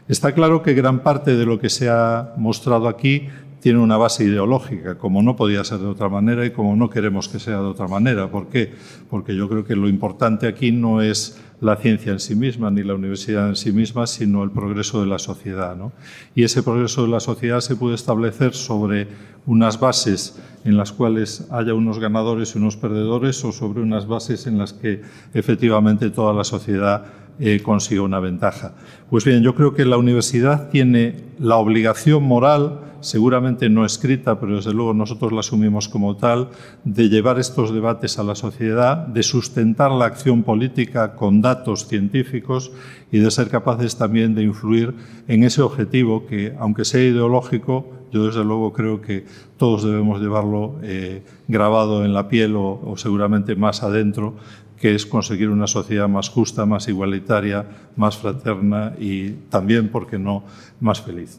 Está claro que gran parte de lo que se ha mostrado aquí tiene una base ideológica, como no podía ser de otra manera y como no queremos que sea de otra manera. ¿Por qué? Porque yo creo que lo importante aquí no es la ciencia en sí misma ni la universidad en sí misma, sino el progreso de la sociedad. ¿no? Y ese progreso de la sociedad se puede establecer sobre unas bases en las cuales haya unos ganadores y unos perdedores o sobre unas bases en las que efectivamente toda la sociedad eh, consiga una ventaja. Pues bien, yo creo que la universidad tiene la obligación moral seguramente no escrita, pero desde luego nosotros la asumimos como tal, de llevar estos debates a la sociedad, de sustentar la acción política con datos científicos y de ser capaces también de influir en ese objetivo que, aunque sea ideológico, yo desde luego creo que todos debemos llevarlo eh, grabado en la piel o, o seguramente más adentro, que es conseguir una sociedad más justa, más igualitaria, más fraterna y también, ¿por qué no?, más feliz.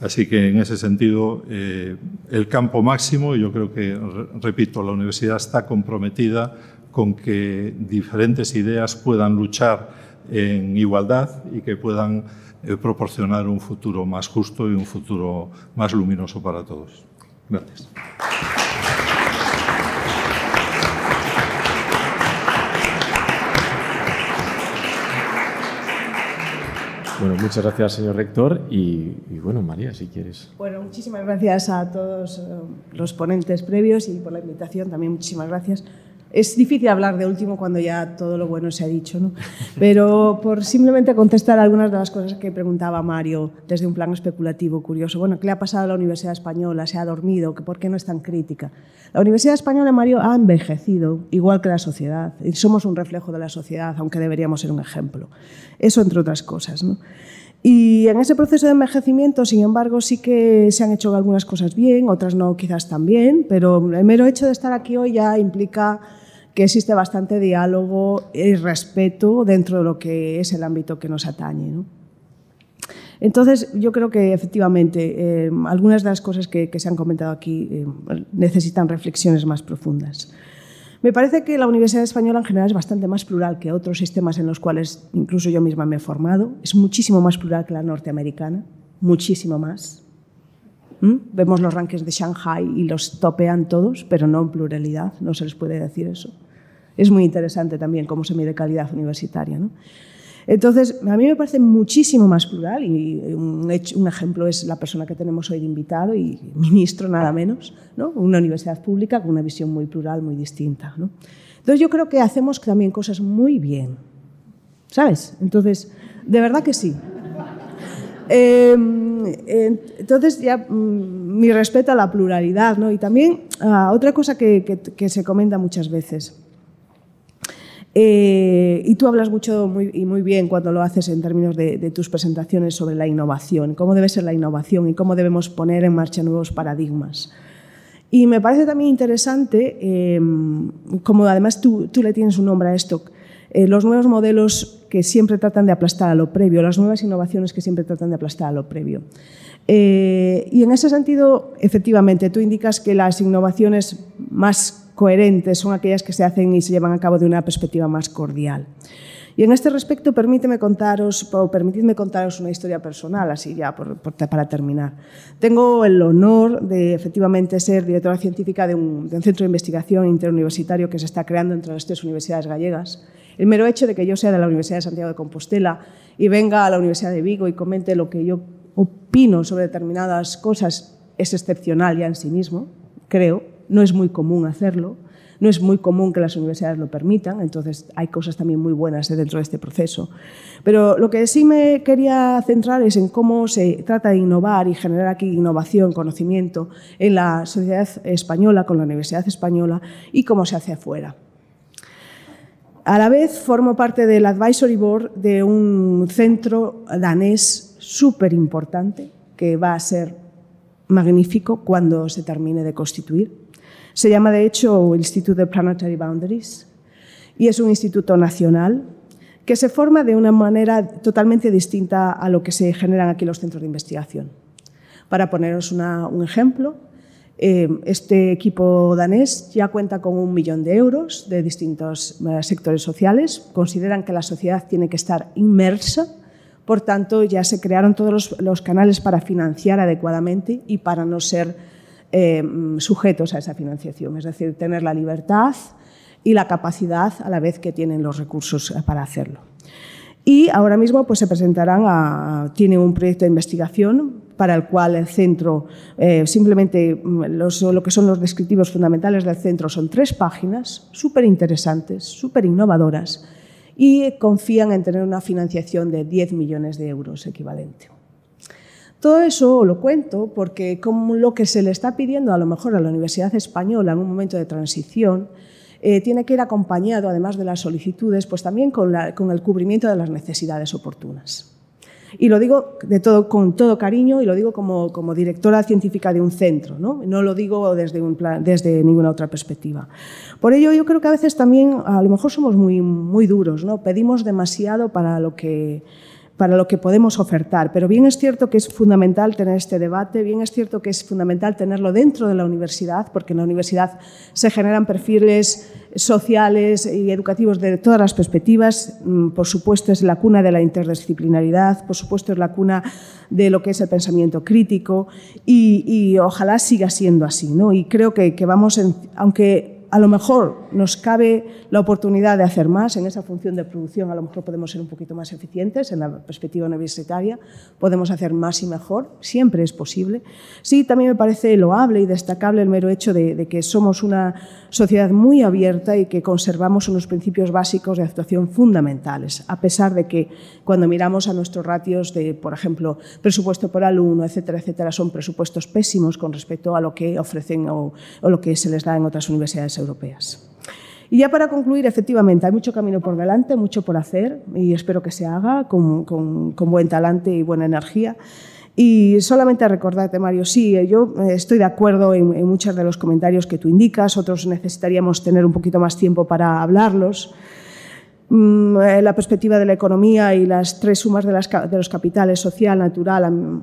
Así que en ese sentido, eh, el campo máximo, yo creo que, repito, la universidad está comprometida con que diferentes ideas puedan luchar en igualdad y que puedan eh, proporcionar un futuro más justo y un futuro más luminoso para todos. Gracias. Bueno, muchas gracias, señor rector. Y, bueno, María, si quieres. Bueno, muchísimas gracias a todos eh, los ponentes previos y por la invitación. También muchísimas gracias es difícil hablar de último cuando ya todo lo bueno se ha dicho, ¿no? pero por simplemente contestar algunas de las cosas que preguntaba Mario desde un plano especulativo, curioso. Bueno, ¿qué le ha pasado a la Universidad Española? ¿Se ha dormido? ¿Por qué no es tan crítica? La Universidad Española, Mario, ha envejecido, igual que la sociedad. Y somos un reflejo de la sociedad, aunque deberíamos ser un ejemplo. Eso entre otras cosas. ¿no? Y en ese proceso de envejecimiento, sin embargo, sí que se han hecho algunas cosas bien, otras no quizás tan bien, pero el mero hecho de estar aquí hoy ya implica que existe bastante diálogo y respeto dentro de lo que es el ámbito que nos atañe. Entonces, yo creo que efectivamente eh, algunas de las cosas que, se han comentado aquí eh, necesitan reflexiones más profundas. Me parece que la Universidad Española en general es bastante más plural que otros sistemas en los cuales incluso yo misma me he formado. Es muchísimo más plural que la norteamericana, muchísimo más. ¿Mm? Vemos los rankings de Shanghai y los topean todos, pero no en pluralidad, no se les puede decir eso es muy interesante también cómo se mide calidad universitaria. ¿no? Entonces, a mí me parece muchísimo más plural y un, un, ejemplo es la persona que tenemos hoy de invitado y ministro nada menos, ¿no? una universidad pública con una visión muy plural, muy distinta. ¿no? Entonces, yo creo que hacemos también cosas muy bien, ¿sabes? Entonces, de verdad que sí. Em, entonces, ya mm, mi respeto a la pluralidad, ¿no? Y también a otra cosa que, que se comenta muchas veces. Eh, y tú hablas mucho y muy bien cuando lo haces en términos de, tus presentaciones sobre la innovación, cómo debe ser la innovación y cómo debemos poner en marcha nuevos paradigmas. Y me parece también interesante, eh, como además tú, le tienes un nombre a esto, eh, los nuevos modelos que siempre tratan de aplastar a lo previo, las nuevas innovaciones que siempre tratan de aplastar a lo previo. y en ese sentido, efectivamente, tú indicas que las innovaciones más coherentes son aquellas que se hacen y se llevan a cabo de una perspectiva más cordial. Y en este respecto, permíteme contaros, o permitidme contaros una historia personal, así ya para terminar. Tengo el honor de efectivamente ser directora científica de un, de un, centro de investigación interuniversitario que se está creando entre las tres universidades gallegas. El mero hecho de que yo sea de la Universidad de Santiago de Compostela y venga a la Universidad de Vigo y comente lo que yo opino sobre determinadas cosas es excepcional ya en sí mismo, creo, no es muy común hacerlo, no es muy común que las universidades lo permitan, entonces hay cosas también muy buenas dentro de este proceso. Pero lo que sí me quería centrar es en cómo se trata de innovar y generar aquí innovación, conocimiento en la sociedad española, con la Universidad Española y cómo se hace afuera. A la vez formo parte del advisory board de un centro danés súper importante que va a ser magnífico cuando se termine de constituir se llama, de hecho, Instituto de Planetary Boundaries y es un instituto nacional que se forma de una manera totalmente distinta a lo que se generan aquí los centros de investigación. Para poneros un ejemplo, eh, este equipo danés ya cuenta con un millón de euros de distintos eh, sectores sociales. Consideran que la sociedad tiene que estar inmersa, por tanto ya se crearon todos los canales para financiar adecuadamente y para no ser eh, sujetos a esa financiación, es decir, tener la libertad y la capacidad a la vez que tienen los recursos eh, para hacerlo. Y ahora mismo pues, se presentarán a, un proyecto de investigación para el cual el centro, eh, simplemente mm, lo que son los descriptivos fundamentales del centro son tres páginas, súper interesantes, súper innovadoras, y confían en tener una financiación de 10 millones de euros equivalente. Todo eso lo cuento porque como lo que se le está pidiendo a lo mejor a la Universidad Española en un momento de transición eh, tiene que ir acompañado, además de las solicitudes, pues también con, el cubrimiento de las necesidades oportunas. Y lo digo de todo, con todo cariño y lo digo como, como directora científica de un centro, ¿no? no lo digo desde, desde ninguna otra perspectiva. Por ello, yo creo que a veces también, a lo mejor somos muy, muy duros, ¿no? pedimos demasiado para lo que para lo que podemos ofertar. Pero bien es cierto que es fundamental tener este debate, bien es cierto que es fundamental tenerlo dentro de la universidad, porque en la universidad se generan perfiles sociales y educativos de todas las perspectivas. Mm, por supuesto, es la cuna de la interdisciplinaridad, por supuesto, es la cuna de lo que es el pensamiento crítico y, ojalá siga siendo así. ¿no? Y creo que, que vamos, en, aunque a lo mejor nos cabe la oportunidad de hacer más en esa función de producción, a lo mejor podemos ser un poquito más eficientes en la perspectiva universitaria, podemos hacer más y mejor, siempre es posible. Sí, también me parece loable y destacable el mero hecho de, que somos una sociedad muy abierta y que conservamos unos principios básicos de actuación fundamentales, a pesar de que cuando miramos a nuestros ratios de, por ejemplo, presupuesto por alumno, etcétera, etcétera, son presupuestos pésimos con respecto a lo que ofrecen o, lo que se les da en otras universidades europeas. Y ya para concluir, efectivamente, hay mucho camino por delante, mucho por hacer y espero que se haga con, buen talante y buena energía. Y solamente recordarte, Mario, sí, yo estoy de acuerdo en, en, muchos de los comentarios que tú indicas, otros necesitaríamos tener un poquito más tiempo para hablarlos. Mm, eh, la perspectiva de la economía y las tres sumas de, de los capitales social, natural,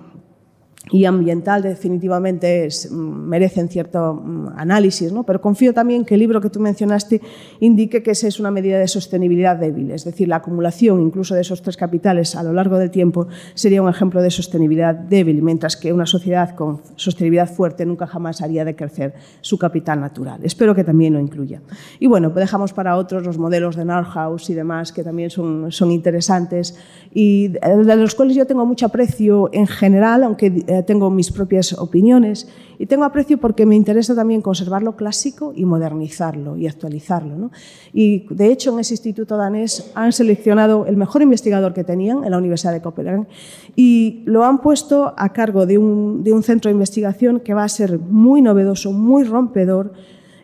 y ambiental definitivamente es, mm, merecen cierto mm, análisis, ¿no? pero confío también que el libro que tú mencionaste indique que esa es una medida de sostenibilidad débil, es decir, la acumulación incluso de esos tres capitales a lo largo del tiempo sería un ejemplo de sostenibilidad débil, mientras que una sociedad con sostenibilidad fuerte nunca jamás haría decrecer su capital natural. Espero que también lo incluya. Y bueno, dejamos para otros los modelos de Nordhaus y demás que también son, son interesantes y de los cuales yo tengo mucho aprecio en general, aunque tengo mis propias opiniones y tengo aprecio porque me interesa también conservar lo clásico y modernizarlo y actualizarlo. Y de hecho en ese instituto danés han seleccionado el mejor investigador que tenían en la Universidad de Copenhague y lo han puesto a cargo de un, de un centro de investigación que va a ser muy novedoso, muy rompedor,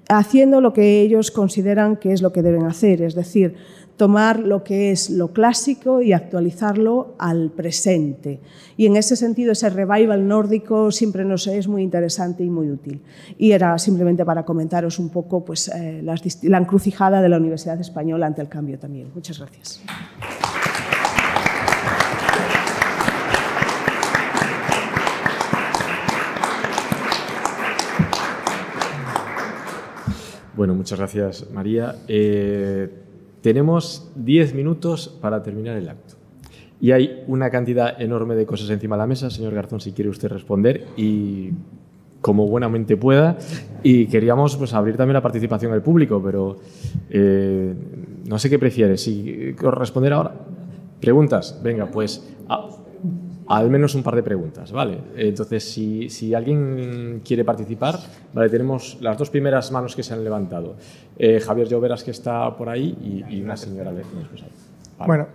haciendo lo que ellos consideran que es lo que deben hacer, es decir, tomar lo que es lo clásico y actualizarlo al presente. Y en ese sentido, ese revival nórdico siempre nos es muy interesante y muy útil. Y era simplemente para comentaros un poco pues, eh, la encrucijada de la Universidad Española ante el cambio también. Muchas gracias. Bueno, muchas gracias, María. Eh, tenemos 10 minutos para terminar el acto. Y hay una cantidad enorme de cosas encima de la mesa. Señor Garzón, si quiere usted responder y como buenamente pueda. Y queríamos pues, abrir también la participación del público, pero eh, no sé qué prefiere. Si responder ahora. Preguntas. Venga, pues al menos un par de preguntas, ¿vale? Entonces, si, alguien quiere participar, ¿vale? Tenemos las dos primeras manos que se han levantado. Eh, Javier Lloveras, que está por ahí, y, una señora después. Bueno,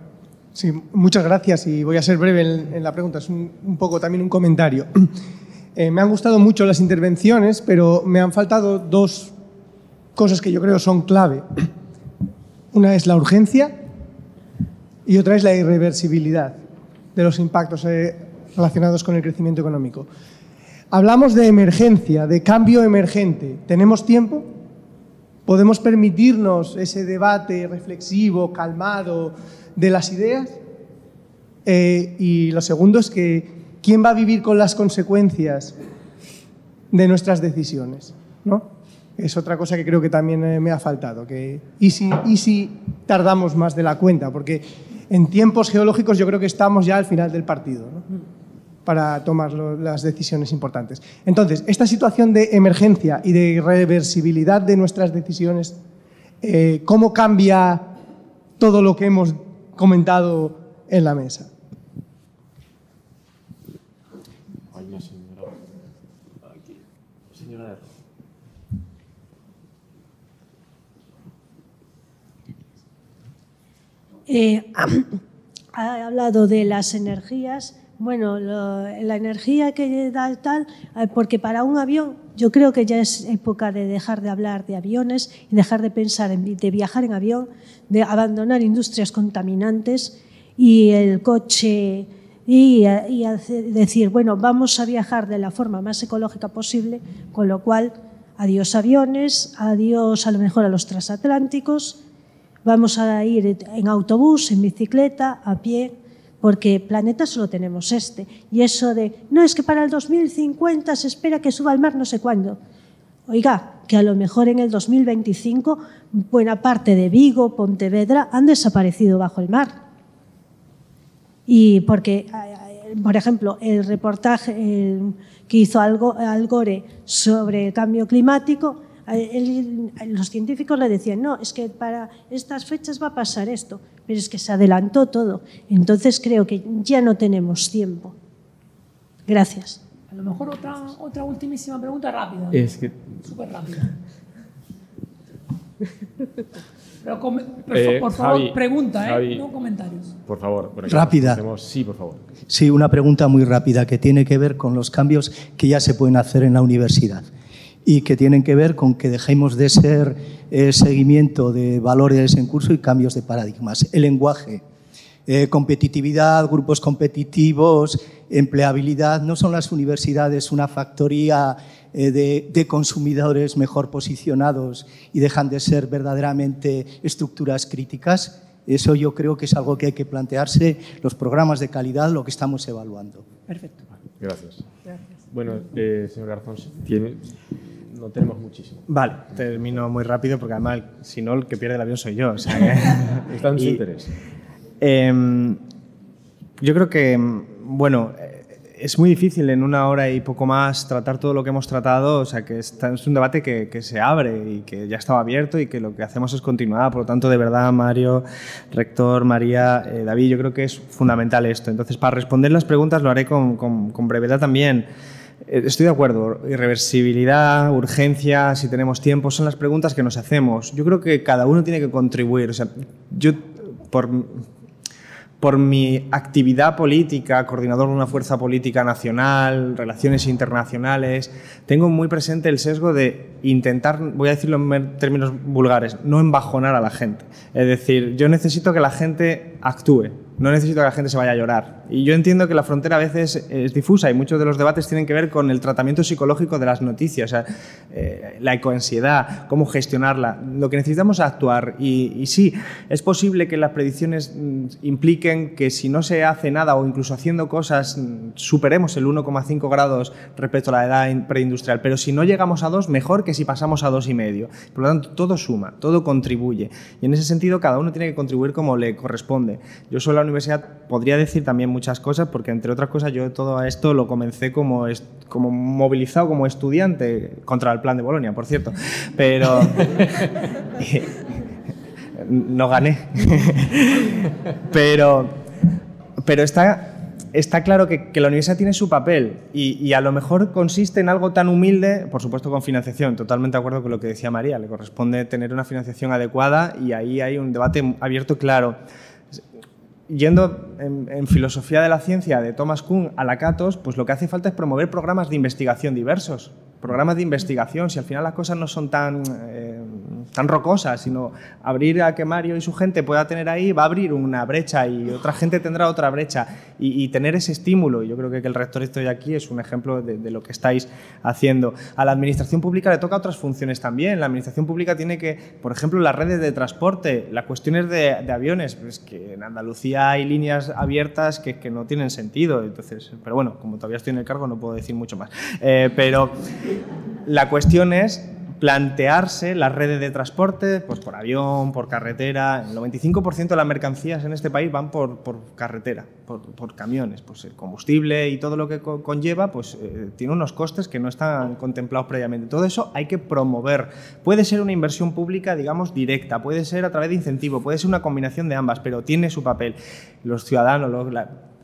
sí, muchas gracias y voy a ser breve en, la pregunta. Es un, poco también un comentario. Eh, me han gustado mucho las intervenciones, pero me han faltado dos cosas que yo creo son clave. Una es la urgencia y otra es la irreversibilidad de los impactos eh, relacionados con el crecimiento económico. Hablamos de emergencia, de cambio emergente. ¿Tenemos tiempo? ¿Podemos permitirnos ese debate reflexivo, calmado de las ideas? Eh, y lo segundo es que, ¿quién va a vivir con las consecuencias de nuestras decisiones? ¿no? Es otra cosa que creo que también eh, me ha faltado. Que, y, si, ¿Y si tardamos más de la cuenta? Porque en tiempos geológicos yo creo que estamos ya al final del partido para tomar las decisiones importantes. Entonces, esta situación de emergencia y de reversibilidad de nuestras decisiones, eh, ¿cómo cambia todo lo que hemos comentado en la mesa? Eh, ha hablado de las energías. Bueno, la energía que da tal, eh, porque para un avión yo creo que ya es época de dejar de hablar de aviones y dejar de pensar en, de viajar en avión, de abandonar industrias contaminantes y el coche y, y decir, bueno, vamos a viajar de la forma más ecológica posible, con lo cual, adiós aviones, adiós a lo mejor a los transatlánticos, vamos a ir en autobús, en bicicleta, a pie, porque planeta solo tenemos este. Y eso de, no, es que para el 2050 se espera que suba el mar no sé cuándo. Oiga, que a lo mejor en el 2025 buena parte de Vigo, Pontevedra han desaparecido bajo el mar. Y porque, por ejemplo, el reportaje que hizo Al Gore sobre el cambio climático, los científicos le decían, no, es que para estas fechas va a pasar esto, pero es que se adelantó todo. Entonces creo que ya no tenemos tiempo. Gracias. A lo mejor otra, otra ultimísima pregunta rápida. Es que... Súper rápida. Pero eh, por favor, pregunta, ¿eh? no comentarios. Por favor. Rápida. Sí, por favor. Sí, una pregunta muy rápida que tiene que ver con los cambios que ya se pueden hacer en la universidad y que tienen que ver con que dejemos de ser eh, seguimiento de valores en curso y cambios de paradigmas. El lenguaje, eh, competitividad, grupos competitivos, empleabilidad, no son las universidades una factoría eh, de, de, consumidores mejor posicionados y dejan de ser verdaderamente estructuras críticas. Eso yo creo que es algo que hay que plantearse, los programas de calidad, lo que estamos evaluando. Perfecto. Gracias. Gracias. Bueno, señor Garzón, tiene, no tenemos muchísimo. Vale, termino muy rápido porque además, si no, el que pierde el avión soy yo. Está en su interés. Em, yo creo que, bueno, es muy difícil en una hora y poco más tratar todo lo que hemos tratado, o sea, que es un debate que, que, se abre y que ya estaba abierto y que lo que hacemos es continuar. Por lo tanto, de verdad, Mario, Rector, María, eh, David, yo creo que es fundamental esto. Entonces, para responder las preguntas lo haré con, con, con brevedad también. Eh, estoy de acuerdo. Irreversibilidad, urgencia, si tenemos tiempo, son las preguntas que nos hacemos. Yo creo que cada uno tiene que contribuir. O sea, yo, por, por mi actividad política, coordinador de una fuerza política nacional, relaciones internacionales, tengo muy presente el sesgo de intentar, voy a decirlo en términos vulgares, no embajonar a la gente. Es decir, yo necesito que la gente actúe, no necesito que la gente se vaya a llorar. Y yo entiendo que la frontera a veces es difusa y muchos de los debates tienen que ver con el tratamiento psicológico de las noticias, o sea, eh, la ecoansiedad, cómo gestionarla. Lo que necesitamos es actuar. Y, sí, es posible que las predicciones mm, impliquen que si no se hace nada o incluso haciendo cosas mm, superemos el 1,5 grados respecto a la edad preindustrial. Pero si no llegamos a 2, mejor que si pasamos a 2,5. Por lo tanto, todo suma, todo contribuye. Y en ese sentido, cada uno tiene que contribuir como le corresponde. Yo solo universidad podría decir también muchas cosas, porque entre otras cosas yo todo esto lo comencé como, como movilizado como estudiante contra el plan de Bolonia, por cierto, pero no gané. pero, pero está, está claro que, la universidad tiene su papel y, y, a lo mejor consiste en algo tan humilde, por supuesto con financiación, totalmente de acuerdo con lo que decía María, le corresponde tener una financiación adecuada y ahí hay un debate abierto claro yendo en, filosofía de la ciencia de Thomas Kuhn a la Catos, pues lo que hace falta es promover programas de investigación diversos, programas de investigación, si al final las cosas no son tan, eh, tan rocosas, sino abrir a que Mario y su gente pueda tener ahí, va a abrir una brecha y otra gente tendrá otra brecha y, tener ese estímulo. Y yo creo que, que el rector estoy aquí es un ejemplo de, lo que estáis haciendo. A la administración pública le toca otras funciones también. La administración pública tiene que, por ejemplo, las redes de transporte, las cuestiones de, de aviones, pues que en Andalucía hay líneas abiertas que, que, no tienen sentido. Entonces, pero bueno, como todavía estoy en el cargo no puedo decir mucho más. Eh, pero la cuestión es plantearse las redes de transporte, pues por avión, por carretera. El 95% de las mercancías en este país van por, carretera, por, camiones. Pues el combustible y todo lo que conlleva, pues eh, tiene unos costes que no están contemplados previamente. Todo eso hay que promover. Puede ser una inversión pública, digamos, directa, puede ser a través de incentivo, puede ser una combinación de ambas, pero tiene su papel. Los ciudadanos, los,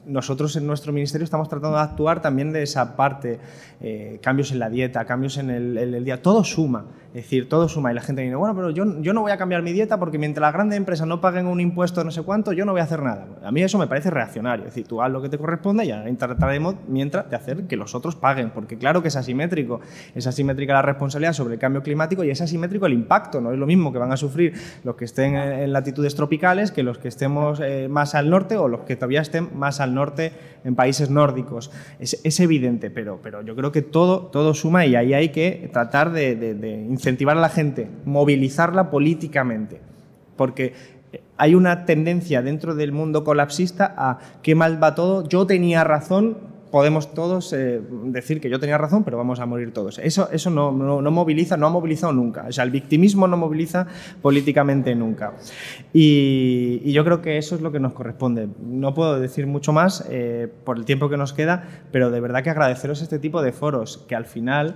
nosotros en nuestro ministerio estamos tratando de actuar también de esa parte, eh, cambios en la dieta, cambios en el, día, todo suma. Es decir, todo suma y la gente dice, bueno, pero yo, yo no voy a cambiar mi dieta porque mientras las grandes empresas no paguen un impuesto no sé cuánto, yo no voy a hacer nada. A mí eso me parece reaccionario. Es decir, tú haz lo que te corresponde y ya trataremos mientras de hacer que los otros paguen, porque claro que es asimétrico. Es asimétrica la responsabilidad sobre el cambio climático y es asimétrico el impacto. No es lo mismo que van a sufrir los que estén en latitudes tropicales que los que estemos eh, más al norte o los que todavía estén más al norte en países nórdicos. Es, evidente, pero, pero yo creo que todo, todo suma y ahí hay que tratar de, de, de incentivar a la gente, movilizarla políticamente, porque hay una tendencia dentro del mundo colapsista a qué mal va todo, yo tenía razón, podemos todos eh, decir que yo tenía razón, pero vamos a morir todos. Eso, eso no, no, no, moviliza, no ha movilizado nunca. O sea, el victimismo no moviliza políticamente nunca. Y, yo creo que eso es lo que nos corresponde. No puedo decir mucho más eh, por el tiempo que nos queda, pero de verdad que agradeceros este tipo de foros, que al final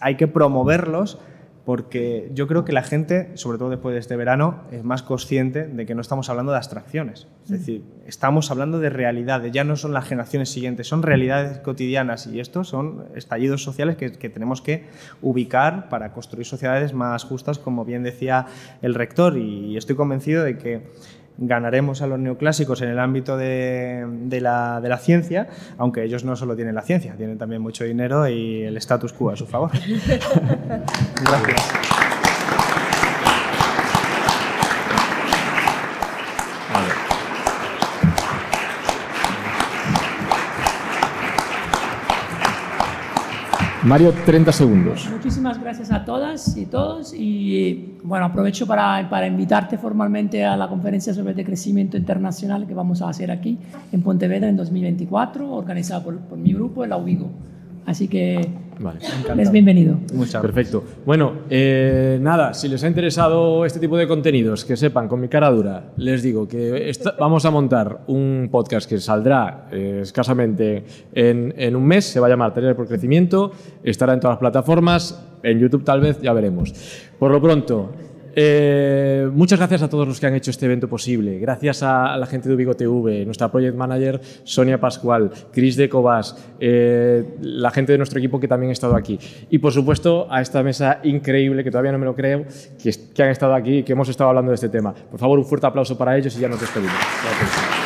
hay que promoverlos porque yo creo que la gente, sobre todo después de este verano, es más consciente de que no estamos hablando de abstracciones. Es decir, estamos hablando de realidades, ya no son las generaciones siguientes, son realidades cotidianas y estos son estallidos sociales que, que tenemos que ubicar para construir sociedades más justas, como bien decía el rector, y estoy convencido de que ganaremos a los neoclásicos en el ámbito de, de, la, de, la, ciencia, aunque ellos no solo tienen la ciencia, tienen también mucho dinero y el status quo a su favor. Gracias. Mario, 30 segundos. Muchísimas gracias a todas y todos y bueno, aprovecho para, para invitarte formalmente a la conferencia sobre el decrecimiento internacional que vamos a hacer aquí en Pontevedra en 2024, organizada por, por mi grupo, el Auvigo. Así que Vale. es bienvenido. Muchas Perfecto. Bueno, eh, nada, si les ha interesado este tipo de contenidos, que sepan, con mi cara dura, les digo que esta, vamos a montar un podcast que saldrá eh, escasamente en, en, un mes, se va a llamar Taller por Crecimiento, estará en todas las plataformas, en YouTube tal vez, ya veremos. Por lo pronto, eh, muchas gracias a todos los que han hecho este evento posible. Gracias a, la gente de Ubigo TV, nuestra project manager Sonia Pascual, Cris de Cobas, eh, la gente de nuestro equipo que también ha estado aquí. Y por supuesto a esta mesa increíble, que todavía no me lo creo, que, que han estado aquí y que hemos estado hablando de este tema. Por favor, un fuerte aplauso para ellos y ya nos despedimos. Gracias.